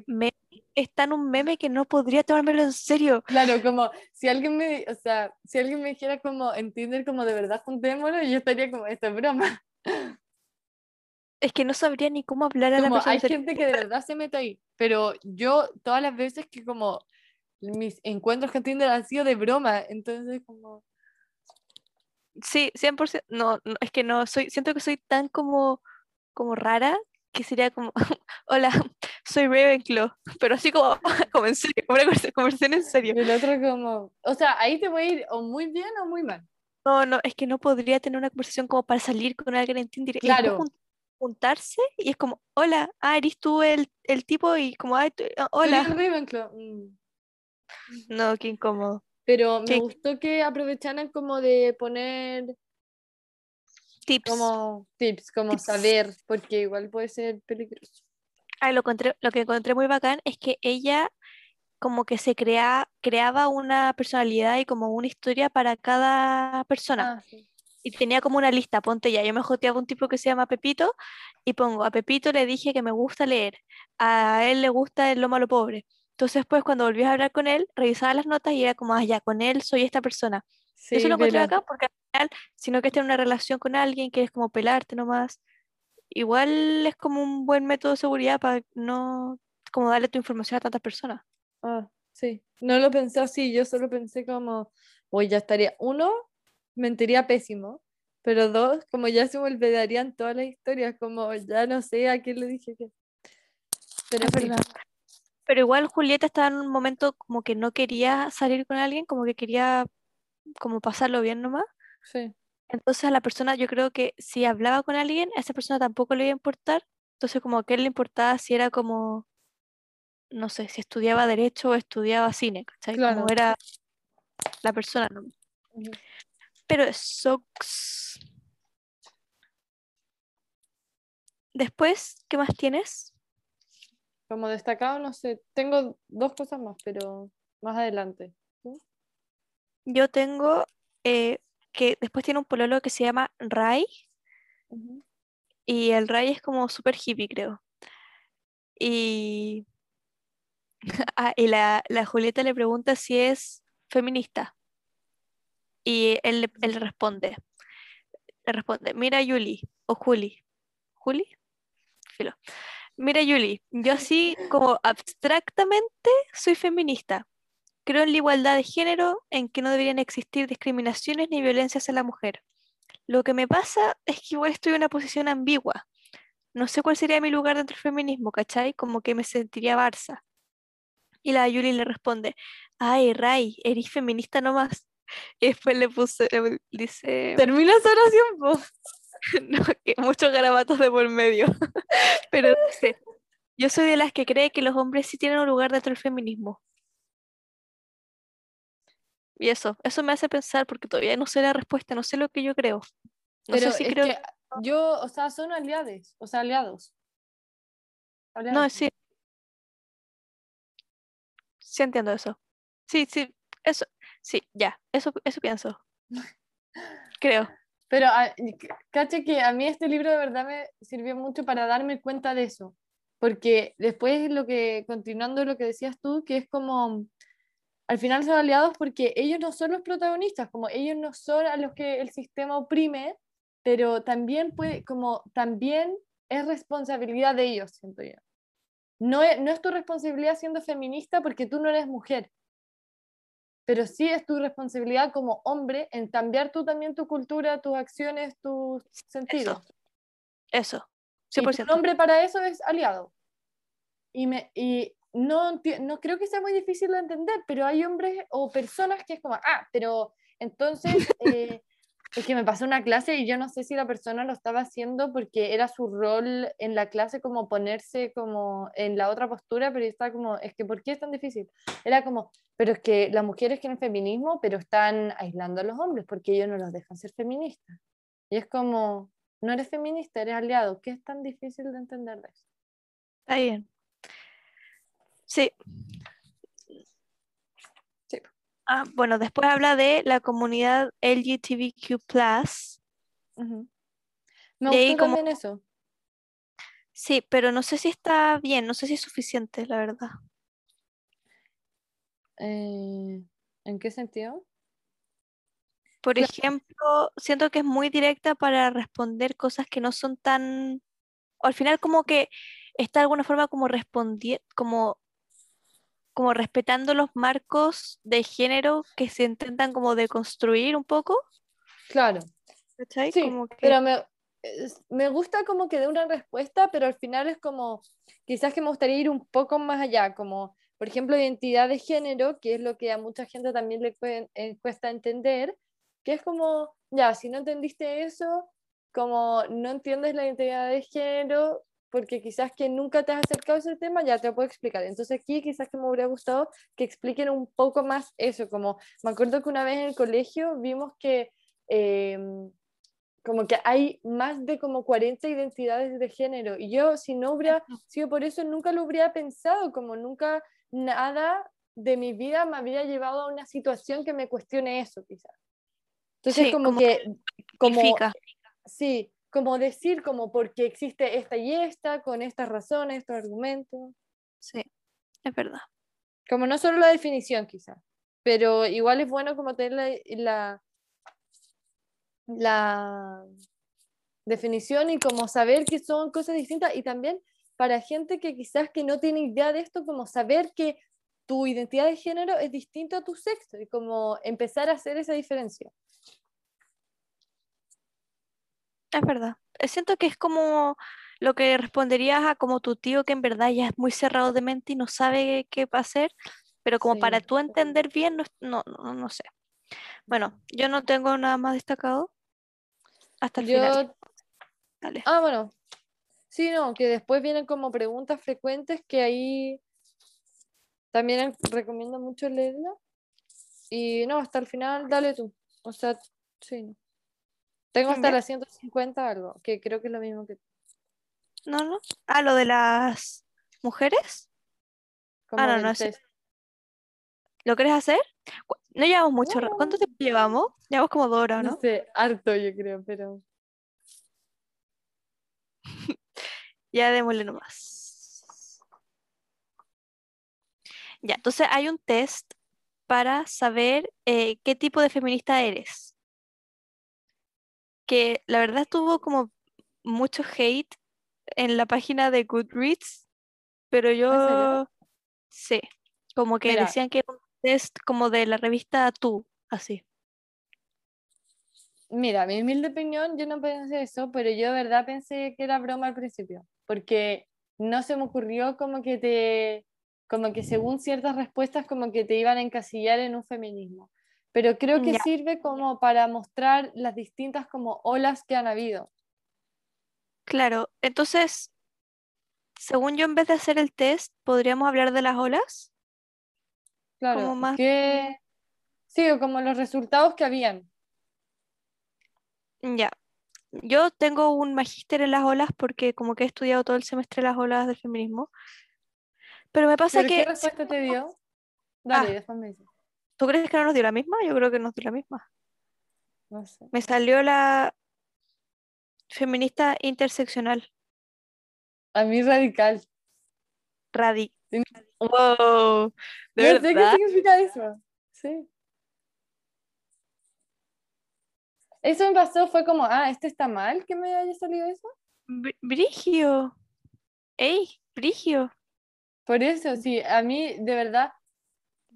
meme, es tan un meme que no podría tomármelo en serio. claro, como si alguien me, o sea, si alguien me dijera como en Tinder como de verdad juntémonos, yo estaría como, esto es broma. (laughs) Es que no sabría ni cómo hablar a la persona. hay gente que de verdad se mete ahí, pero yo todas las veces que como mis encuentros con Tinder han sido de broma, entonces como, Sí, 100%. No, no, es que no, soy, siento que soy tan como, como rara que sería como, (laughs) hola, soy Ravenclaw, pero así como, (laughs) como en serio, como una conversa- conversación en serio. y el otro como, o sea, ahí te voy a ir o muy bien o muy mal. No, no, es que no podría tener una conversación como para salir con alguien en Tinder Claro. jun- juntarse y es como, hola, ah, eres tú el, el tipo y como, tú- ah, hola. Soy el Ravenclaw. mm. No, qué incómodo. Pero me ¿Qué? gustó que aprovecharan como de poner Tips. como tips, como Tips. saber, porque igual puede ser peligroso. Ah, lo, encontré- lo que encontré muy bacán es que ella como que se crea, creaba una personalidad y como una historia para cada persona. Ah, sí. Y tenía como una lista, ponte ya, yo me joteaba un tipo que se llama Pepito y pongo, a Pepito le dije que me gusta leer, a él le gusta el lo malo pobre. Entonces después cuando volvías a hablar con él, revisaba las notas y era como, ah, ya, con él soy esta persona. Sí, Eso lo encontré acá porque al final, si no que estés en una relación con alguien, quieres como pelarte nomás, igual es como un buen método de seguridad para no como darle tu información a tantas personas. Ah, sí. No lo pensé así, yo solo pensé como, hoy ya estaría, uno, mentiría pésimo, pero dos, como ya se me olvidarían todas las historias, como ya no sé a quién le dije que. Pero Es verdad. Pero igual Julieta estaba en un momento como que no quería salir con alguien, como que quería como pasarlo bien nomás. Sí. Entonces a la persona, yo creo que si hablaba con alguien, a esa persona tampoco le iba a importar. Entonces como que a él le importaba si era como, no sé, si estudiaba derecho o estudiaba cine, ¿cachai? Claro. Como era la persona, ¿no? Pero eso... Después, ¿qué más tienes? Como destacado, no sé, tengo dos cosas más, pero más adelante. Yo tengo eh, que después tiene un pololo que se llama Ujú. y el Rai es como súper hippie, creo. Y, (laughs) ah, y la, la Julieta le pregunta si es feminista. Y él, él responde, le responde, mira Yuli, o Juli, ¿Juli? Filo. Mira Yuli, yo así (laughs) como abstractamente soy feminista. Creo en la igualdad de género, en que no deberían existir discriminaciones ni violencias a la mujer. Lo que me pasa es que igual estoy en una posición ambigua. No sé cuál sería mi lugar dentro del feminismo, ¿cachai? Como que me sentiría Barça. Y la Yuli le responde, ay, Ray, eres feminista nomás. Y después le puse, le dice, Termina esa oración, po. (laughs) no, que muchos garabatos de por medio. (laughs) Pero dice, yo soy de las que cree que los hombres sí tienen un lugar dentro del feminismo. Y eso, eso me hace pensar porque todavía no sé la respuesta, no sé lo que yo creo. No Pero sé si creo. que yo, o sea, son aliados, o sea, aliados. No, Aliados. sí. Sí entiendo eso. Sí, sí, eso. Sí, ya, eso, eso pienso. (laughs) Creo. Pero ah, caché que a mí este libro de verdad me sirvió mucho para darme cuenta de eso. Porque después lo que, continuando lo que decías tú, que es como, al final son aliados porque ellos no son los protagonistas, como ellos no son a los que el sistema oprime, pero también puede, como también es responsabilidad de ellos, siento yo. No es, no es tu responsabilidad siendo feminista porque tú no eres mujer, pero sí es tu responsabilidad como hombre en cambiar tú también tu cultura, tus acciones, tus sentidos. Eso, Y tu 100%. nombre para eso es aliado. Y, me, y no, no creo que sea muy difícil de entender, pero hay hombres o personas que es como, ah, pero entonces (laughs) eh, es que me pasó una clase y yo no sé si la persona lo estaba haciendo porque era su rol en la clase como ponerse como en la otra postura, pero estaba como, es que ¿por qué es tan difícil? Era como, pero es que las mujeres quieren feminismo, pero están aislando a los hombres porque ellos no los dejan ser feministas. Y es como, no eres feminista, eres aliado. ¿Qué es tan difícil de entender de eso? Está bien. Sí. Sí. Ah, bueno, después habla de la comunidad LGTBQ+. Me Y ahí gustó como- también eso. Sí, pero no sé si está bien, no sé si es suficiente, la verdad. Eh, ¿en qué sentido? Por Claro. ejemplo, siento que es muy directa para responder cosas que no son tan... al final como que está de alguna forma como respondiendo, como, como respetando los marcos de género que se intentan como deconstruir un poco, Claro, ¿cachai? sí, Como que... pero me, me gusta como que dé una respuesta, pero al final es como, quizás que me gustaría ir un poco más allá, como, por ejemplo, identidad de género, que es lo que a mucha gente también le eh, cuesta entender, que es como, ya, si no entendiste eso, como no entiendes la identidad de género, porque quizás que nunca te has acercado a ese tema, ya te lo puedo explicar. Entonces aquí quizás que me hubiera gustado que expliquen un poco más eso, como me acuerdo que una vez en el colegio vimos que em, como que hay más de como 40 identidades de género y yo si no hubiera sido por eso nunca lo habría pensado, como nunca nada de mi vida me habría llevado a una situación que me cuestione eso quizás. Entonces Sí, como, como que, como, significa. sí, como decir como porque existe esta y esta, con estas razones, estos argumentos, Sí, es verdad. como no solo la definición quizás, pero igual es bueno como tener la, la, la definición y como saber que son cosas distintas y también para gente que quizás que no tiene idea de esto, como saber que tu identidad de género es distinta a tu sexo y como empezar a hacer esa diferencia. Es verdad. Eh, Siento que es como lo que responderías a como tu tío que en verdad ya es muy cerrado de mente y no sabe qué va a hacer, pero como para tú entender bien, no, no, no, sé. Bueno, yo no tengo nada más destacado hasta el final. Dale. ah, bueno, sí, no, que después vienen como preguntas frecuentes que ahí también recomiendo mucho leerla. Y no, hasta el final, dale tú. O sea, sí. Tengo hasta las 150 algo, que creo que es lo mismo que No, no. Ah, lo de las mujeres. como no, no, test. ¿Lo quieres hacer? No llevamos mucho. No. ¿Cuánto tiempo llevamos? Llevamos como dos horas, No ¿no? sé, harto yo creo, pero (laughs) Ya démosle nomás. Ya, entonces hay un test para saber eh, qué tipo de feminista eres. Que la verdad tuvo como mucho hate en la página de Goodreads, pero yo sé, como que Mira. decían que era un test como de la revista Tú, así. Mira, mi humilde opinión, yo no pensé eso, pero yo de verdad pensé que era broma al principio, porque no se me ocurrió como que te, como que según ciertas respuestas como que te iban a encasillar en un feminismo. Pero creo que Ya. sirve como para mostrar las distintas como olas que han habido. Claro, entonces, según yo, en vez de hacer el test, podríamos hablar de las olas. Claro, Como más- que sí, o como los resultados que habían. Ya. Yo tengo un magíster en las olas porque como que he estudiado todo el semestre las olas del feminismo. Pero me pasa ¿Pero qué que, respuesta te dio? Dale, Ah. después me dices. ¿Tú crees que no nos dio la misma? Yo creo que nos dio la misma. No sé. Me salió la feminista interseccional, A mí radical. radi. Sí. Wow, ¿de no sé qué verdad? significa eso. Sí. Eso me pasó, fue como, ah, ¿este está mal que me haya salido eso? Br- Brigio. Ey, Brigio. Por eso, sí, a mí, de verdad,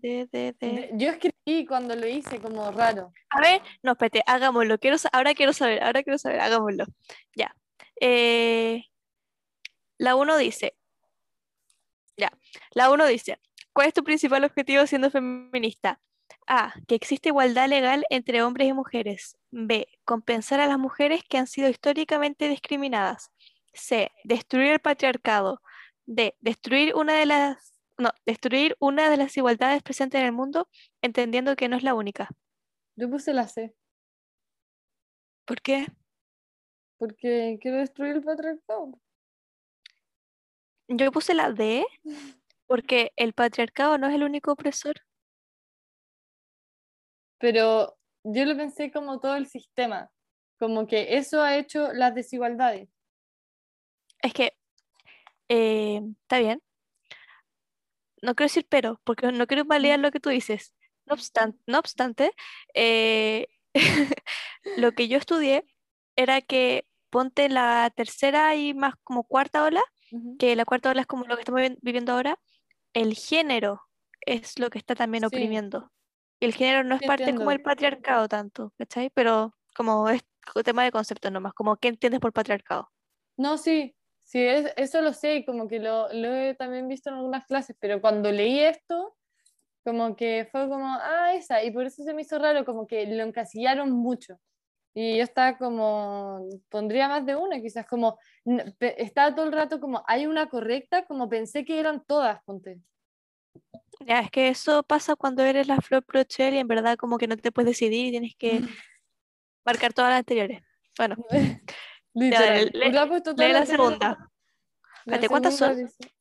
De, de, de. yo escribí cuando lo hice como raro. A ver, no, espérate, hagámoslo. Quiero, ahora quiero saber, ahora quiero saber, hagámoslo. Ya. Eh, la 1 dice, ya, la 1 dice, ¿cuál es tu principal objetivo siendo feminista? A, que existe igualdad legal entre hombres y mujeres. B, compensar a las mujeres que han sido históricamente discriminadas. C, destruir el patriarcado. D, destruir una de las, no, destruir una de las igualdades presentes en el mundo, entendiendo que no es la única. Yo puse la C, ¿Por qué? porque quiero destruir el patriarcado. Yo puse la D (laughs) porque el patriarcado no es el único opresor. Pero yo lo pensé como todo el sistema, como que eso ha hecho las desigualdades. Es que, eh, está bien. No quiero decir pero, porque no quiero validar lo que tú dices. No obstante, no obstante eh, (laughs) lo que yo estudié era que ponte la tercera y más como cuarta ola, que la cuarta ola es como lo que estamos vi- viviendo ahora, el género es lo que está también Sí. oprimiendo. Y el género no es Sí, parte como del patriarcado tanto, ¿cachai? Pero como es tema de concepto nomás, como qué entiendes por patriarcado. No, sí, sí, es- eso lo sé y como que lo, lo he también visto en algunas clases, pero cuando leí esto, como que fue como, ah, esa, y por eso se me hizo raro, como que lo encasillaron mucho. Y yo estaba como, pondría más de una, quizás como, estaba todo el rato como, hay una correcta, como pensé que eran todas, ponte. Ya, es que eso pasa cuando eres la Flor Prochel y en verdad como que no te puedes decidir y tienes que marcar todas las anteriores. Bueno, (laughs) Literal. lee todas la segunda. La ¿cuántas son? dice-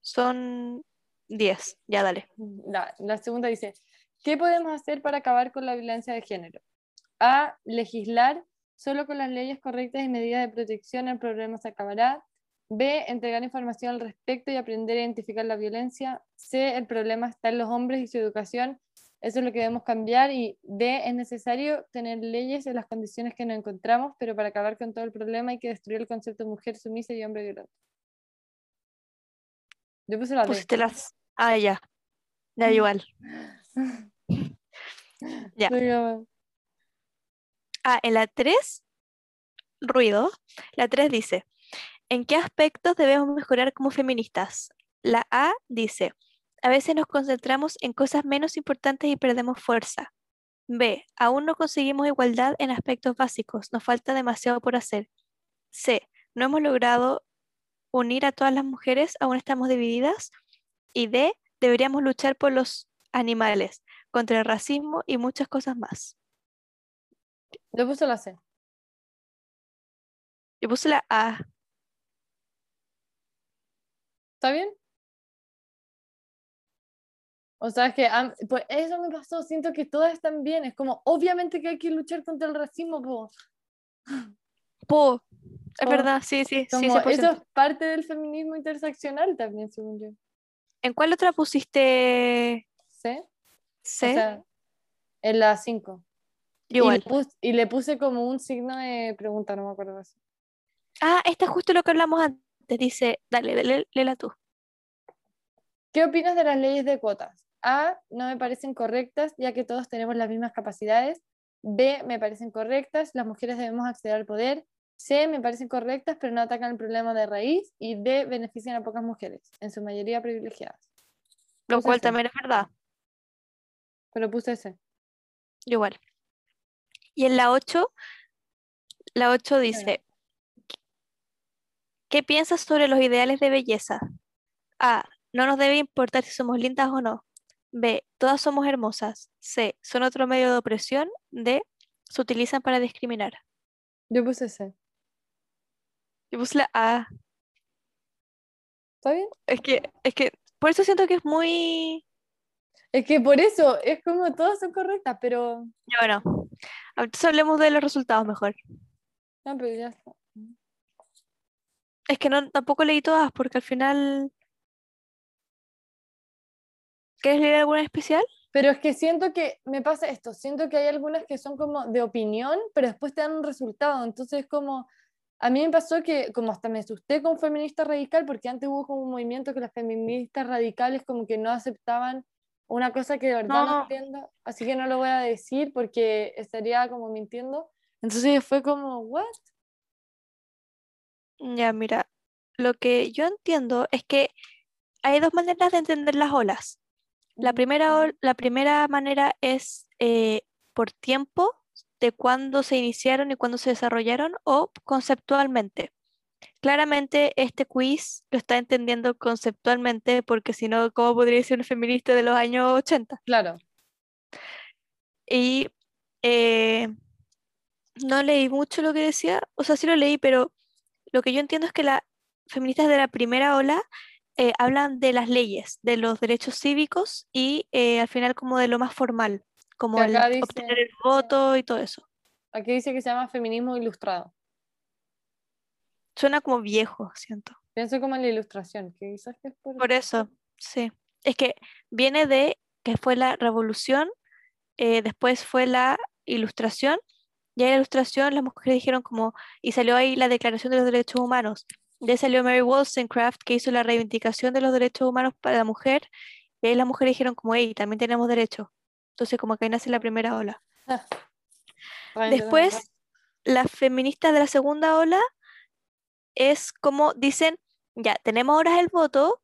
Son 10. Ya, dale. La, la segunda dice, ¿qué podemos hacer para acabar con la violencia de género? A, legislar, solo con las leyes correctas y medidas de protección el problema se acabará. B, entregar información al respecto y aprender a identificar la violencia. C, el problema está en los hombres y su educación. Eso es lo que debemos cambiar. Y D, es necesario tener leyes en las condiciones que nos encontramos, pero para acabar con todo el problema hay que destruir el concepto de mujer sumisa y hombre violento. Yo puse la. Pusiste las. Ah, ya. (laughs) (laughs) Ya, igual. Ya. Ah, en la 3, ruido. La 3 dice: ¿En qué aspectos debemos mejorar como feministas? La A dice: A veces nos concentramos en cosas menos importantes y perdemos fuerza. B. Aún no conseguimos igualdad en aspectos básicos. Nos falta demasiado por hacer. C. No hemos logrado unir a todas las mujeres, aún estamos divididas. Y D. Deberíamos luchar por los animales, contra el racismo y muchas cosas más. Yo puse la C. Yo puse la A. ¿Está bien? O sea, es que pues eso me pasó, siento que todas están bien, es como, obviamente que hay que luchar contra el racismo, po. Po. Es Po. verdad, sí, sí, sí, Como 100%. eso es parte del feminismo interseccional también, según yo. ¿En cuál otra pusiste. C? O sea, en la 5. Yo igual. Y, le pus- y le puse como un signo de pregunta, no me acuerdo así. Ah, esta es justo lo que hablamos antes. Dice, dale, dale, léela tú. ¿Qué opinas de las leyes de cuotas? A, no me parecen correctas, ya que todos tenemos las mismas capacidades. B, me parecen correctas, las mujeres debemos acceder al poder. C, me parecen correctas, pero no atacan el problema de raíz. Y D, benefician a pocas mujeres, en su mayoría privilegiadas. Lo Puse cual C, también es verdad. Pero puse C. Yo igual. Y en la 8, la 8 dice, ¿qué piensas sobre los ideales de belleza? A, no nos debe importar si somos lindas o no. B, todas somos hermosas. C, son otro medio de opresión. D, se utilizan para discriminar. Yo puse C. Yo puse la A. ¿Está bien? Es que, es que, por eso siento que es muy... Es que por eso, es como todas son correctas, pero... Ya, bueno, entonces hablemos de los resultados mejor. No, pero ya está. Es que no, tampoco leí todas porque al final... ¿Quieres leer alguna especial? Pero es que siento que me pasa esto, siento que hay algunas que son como de opinión, pero después te dan un resultado. Entonces es como, a mí me pasó que como hasta me asusté con feminista radical, porque antes hubo como un movimiento que las feministas radicales como que no aceptaban una cosa que de verdad no, No. entiendo, así que no lo voy a decir porque estaría como mintiendo. Entonces fue como, ¿what? Ya, mira, lo que yo entiendo es que hay dos maneras de entender las olas. La primera, la primera manera es eh, por tiempo de cuándo se iniciaron y cuándo se desarrollaron o conceptualmente. Claramente este quiz lo está entendiendo conceptualmente porque si no, ¿cómo podría ser un feminista de los años 80? Claro. Y eh, no leí mucho lo que decía, o sea, sí lo leí, pero lo que yo entiendo es que las feministas de la primera ola eh, hablan de las leyes, de los derechos cívicos y eh, al final como de lo más formal, como el dice- obtener el voto y todo eso. Aquí dice que se llama feminismo ilustrado. Suena como viejo, siento. Pienso como en la ilustración, que quizás que es por... Por eso, sí. Es que viene de que fue la revolución, eh, después fue la ilustración, y en la ilustración las mujeres dijeron como, y salió ahí la Declaración de los Derechos Humanos. De salió Mary Wollstonecraft, que hizo la reivindicación de los derechos humanos para la mujer, y ahí las mujeres dijeron como, hey, también tenemos derechos. Entonces como que ahí nace la primera ola. (laughs) Después, las feministas de la segunda ola es como dicen, ya, tenemos ahora el voto,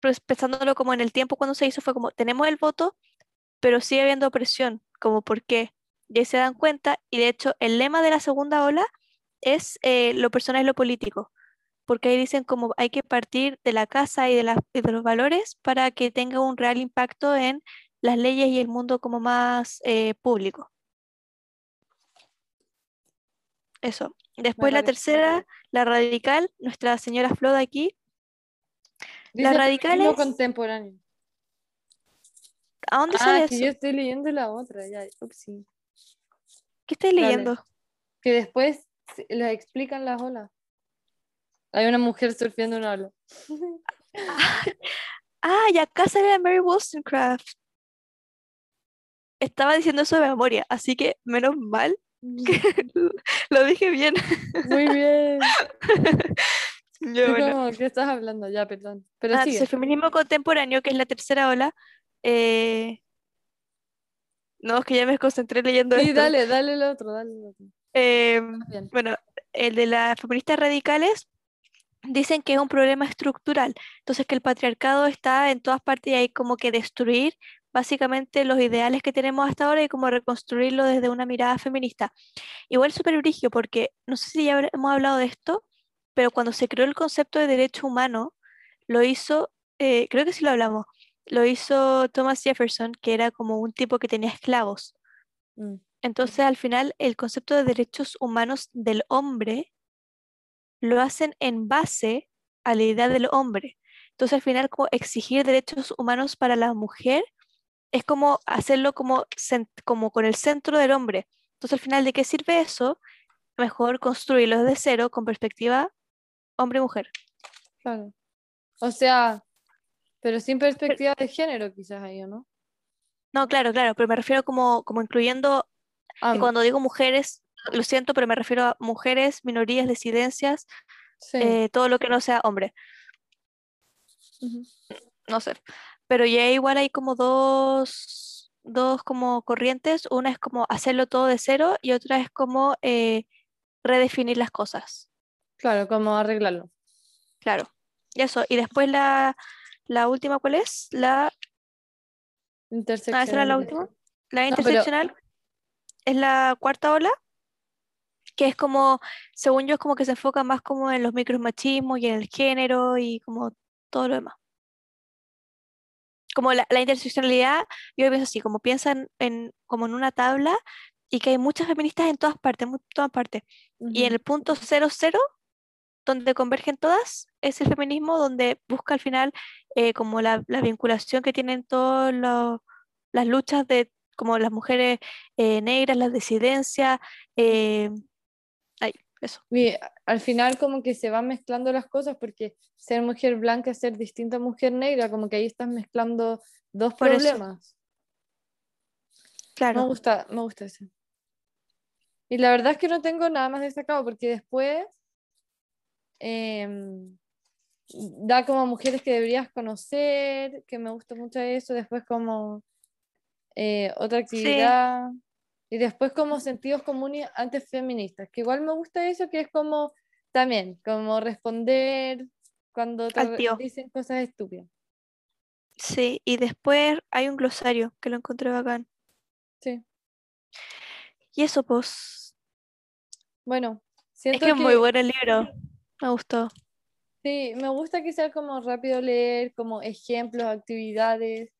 pues pensándolo como en el tiempo cuando se hizo, fue como, tenemos el voto, pero sigue habiendo opresión, como por qué. Y ahí se dan cuenta, y de hecho el lema de la segunda ola es eh, lo personal y lo político, porque ahí dicen como hay que partir de la casa y de, la- y de los valores para que tenga un real impacto en las leyes y el mundo como más eh, público. Eso. Después la tercera, la radical, nuestra señora Flo de aquí. Dice Las feminismo radicales- contemporáneo. ¿A dónde Ah, sale que eso? yo estoy leyendo la otra, ya, upsí. ¿Qué Dale. leyendo? Que después les explican las olas. Hay una mujer surfeando una ola. Ah, y acá sale la Mary Wollstonecraft. Estaba diciendo eso de memoria, así que menos mal que (laughs) lo dije bien. Muy bien. (laughs) Tú bueno. ¿Qué estás hablando? Ya, perdón. Pero Ah, sigue. el feminismo contemporáneo, que es la tercera ola. eh, No, es que ya me concentré leyendo Sí, esto. dale, dale el otro, dale el otro. Eh, bueno, el de las feministas radicales dicen que es un problema estructural. Entonces, que el patriarcado está en todas partes y hay como que destruir básicamente los ideales que tenemos hasta ahora y como reconstruirlo desde una mirada feminista. Igual súper brigio, porque no sé si ya hemos hablado de esto, pero cuando se creó el concepto de derecho humano, lo hizo, eh, creo que sí lo hablamos, lo hizo Thomas Jefferson, que era como un tipo que tenía esclavos. Mm. Entonces, al final, el concepto de derechos humanos del hombre lo hacen en base a la idea del hombre. Entonces, al final, como exigir derechos humanos para la mujer es como hacerlo como, con el centro del hombre. Entonces, al final, ¿de qué sirve eso? Mejor construirlo desde cero con perspectiva hombre-mujer. Claro. O sea, pero sin perspectiva de género, quizás ahí, ¿o no? No, claro, claro, pero me refiero como, como incluyendo, Ah, y cuando digo mujeres, lo siento, pero me refiero a mujeres, minorías, disidencias, sí. eh, todo lo que no sea hombre. No sé. Pero ya igual hay como dos, dos como corrientes. Una es como hacerlo todo de cero y otra es como eh, redefinir las cosas. Claro, como arreglarlo. Claro. Y eso. Y después la, la última, ¿cuál es? La, ah, esa era la última. La No, pero- interseccional es la cuarta ola, que es como, según yo, es como que se enfoca más como en los micromachismos y en el género y como todo lo demás. Como la, la interseccionalidad, yo pienso así, como piensan en, como en una tabla y que hay muchas feministas en todas partes, en todas partes. Y en el punto cero cero, donde convergen todas, es el feminismo donde busca al final eh, como la, la vinculación que tienen todas las luchas de como las mujeres eh, negras, las disidencias, eh, eso. Y al final como que se van mezclando las cosas porque ser mujer blanca es ser distinta a mujer negra, como que ahí estás mezclando dos Por eso. problemas. Me Claro, gusta, me gusta eso. Y la verdad es que no tengo nada más destacado porque después em, da como mujeres que deberías conocer, que me gusta mucho eso, después como eh, otra actividad, y después como sentidos comunes antes feministas, que igual me gusta eso, que es como También, como responder cuando te dicen cosas estúpidas. Sí, y después hay un glosario que lo encontré bacán. Sí. Y eso, pues. Bueno, Es siento que es muy bueno el libro. Me gustó. sí, me gusta que sea como rápido leer, como ejemplos, actividades.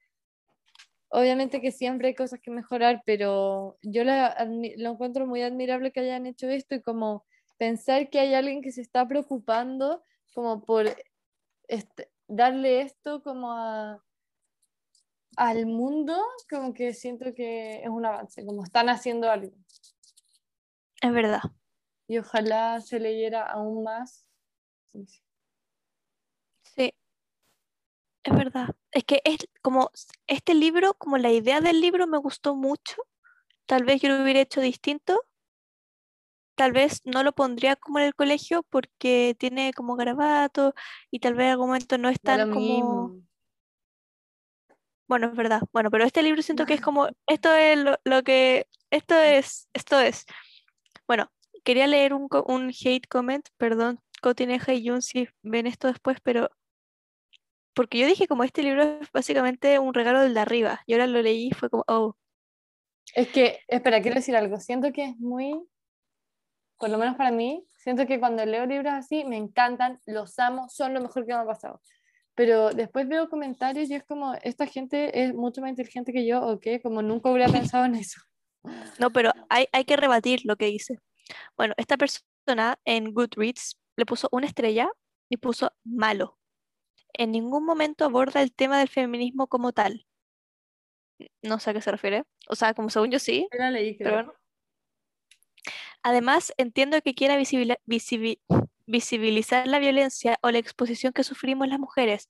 Obviamente que siempre hay cosas que mejorar, pero yo la lo encuentro muy admirable que hayan hecho esto y como pensar que hay alguien que se está preocupando como por este- darle esto como a, al mundo, como que siento que es un avance, como están haciendo algo. Es verdad. Y ojalá se leyera aún más. Sí. Es verdad. Es que es como este libro, como la idea del libro me gustó mucho. Tal vez yo lo hubiera hecho distinto. Tal vez no lo pondría como en el colegio porque tiene como garabato y tal vez en algún momento no es tan como... mismo. Bueno, es verdad. Bueno, pero este libro siento que es como, esto es lo, lo que, esto es, esto es. Bueno, quería leer un, un hate comment, perdón, Cotineja y Jun si ven esto después, pero porque yo dije como este libro es básicamente un regalo del de arriba, y ahora lo leí y fue como, oh, Es que, espera, quiero decir algo. Siento que es muy, por lo menos para mí, siento que cuando leo libros así me encantan, los amo, son lo mejor que me ha pasado. Pero después veo comentarios y es como, esta gente es mucho más inteligente que yo, o qué, como nunca hubiera (laughs) pensado en eso. no, pero hay, hay que rebatir lo que dice. Bueno, esta persona en Goodreads le puso una estrella y puso malo. En ningún momento aborda el tema del feminismo como tal. No sé a qué se refiere. O sea, como según yo sí, la leí, pero bueno. Además, entiendo que quiera visibilizar la violencia o la exposición que sufrimos las mujeres,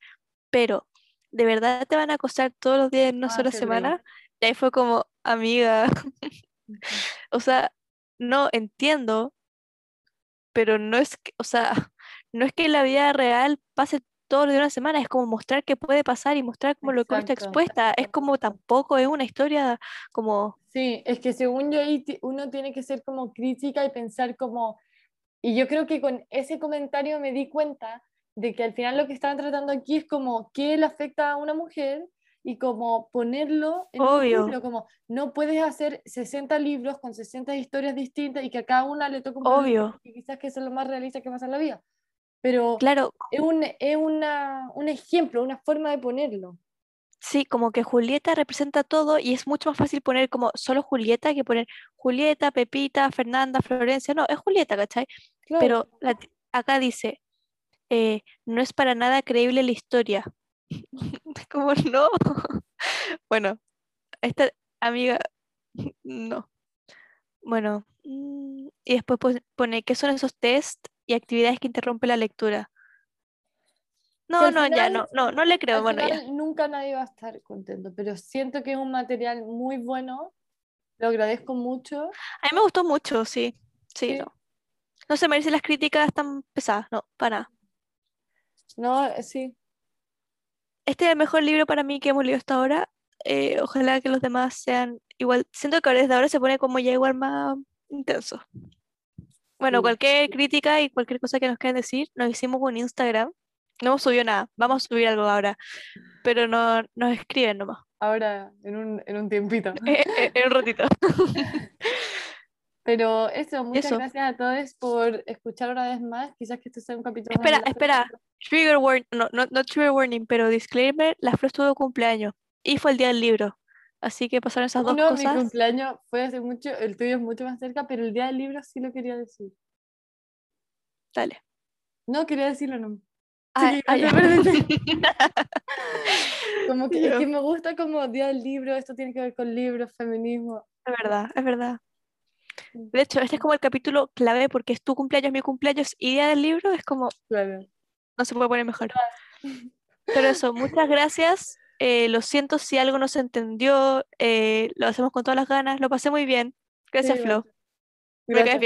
pero ¿de verdad te van a acosar todos los días en una Ah, sola semana? Y ahí fue como, amiga, o sea, no entiendo, pero no es que, o sea, no es que en la vida real pase todos los días de una semana, es como mostrar que puede pasar y mostrar como lo que está Exacto. expuesta, es como tampoco es una historia como, Sí, es que según yo uno tiene que ser como crítica y pensar como, y yo creo que con ese comentario me di cuenta de que al final lo que estaban tratando aquí es como qué le afecta a una mujer y como ponerlo en un Obvio. libro, como no puedes hacer 60 libros con 60 historias distintas y que a cada una le toque un obvio, que quizás que eso es lo más realista que pasa en la vida, pero claro, es un, es una, un ejemplo, una forma de ponerlo. Sí, como que Julieta representa todo y es mucho más fácil poner como solo Julieta que poner Julieta, Pepita, Fernanda, Florencia. No, es Julieta, ¿cachai? Claro, Pero la acá dice, eh, no es para nada creíble la historia. (laughs) Como no. (laughs) Bueno, esta amiga, (laughs) no. Bueno, mm, y después pone, ¿qué son esos test y actividades que interrumpen la lectura? No, no, ya, no, no, no le creo, bueno, ya. nunca nadie va a estar contento, pero siento que es un material muy bueno, lo agradezco mucho. A mí me gustó mucho, sí, sí, Sí. no. No se merecen las críticas tan pesadas, no, para nada. No, eh, sí, Este es el mejor libro para mí que hemos leído hasta ahora. eh, ojalá que los demás sean igual. Siento que ahora- desde ahora se pone como ya igual más intenso. Bueno, Sí. cualquier crítica y cualquier cosa que nos quieran decir, nos hicimos un Instagram. No hemos subido nada, vamos a subir algo ahora, pero no nos escriben nomás. ahora en un, en un tiempito. (laughs) Eh, eh, En un ratito. (laughs) Pero eso, muchas Eso. gracias a todos por escuchar una vez más. Quizás que este sea un capítulo más Espera, espera. Trigger warning, no, no, no trigger warning, pero disclaimer, la Flor tuvo cumpleaños y fue el día del libro. Así que pasaron esas dos Uno, mi cosas. cumpleaños fue hace mucho, el tuyo es mucho más cerca, pero el día del libro sí lo quería decir. Dale. No, quería decirlo no. Sí, ya. perdón. (laughs) Como que es que me gusta como día del libro, esto tiene que ver con libros, feminismo. Es verdad, es verdad. De hecho, este es como el capítulo clave porque es tu cumpleaños, mi cumpleaños y día del libro, es como, Claro. no se puede poner mejor. Pero eso, muchas gracias. Eh, lo siento si algo no se entendió, eh, lo hacemos con todas las ganas, lo pasé muy bien. Gracias, Sí, Flo. gracias.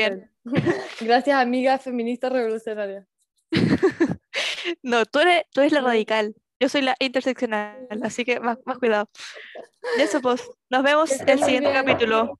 Me caes Gracias, (laughs) amiga feminista revolucionaria. (laughs) No, tú eres, tú eres la radical, yo soy la interseccional, así que más, más cuidado. Y eso, pues, nos vemos en el siguiente bien. capítulo.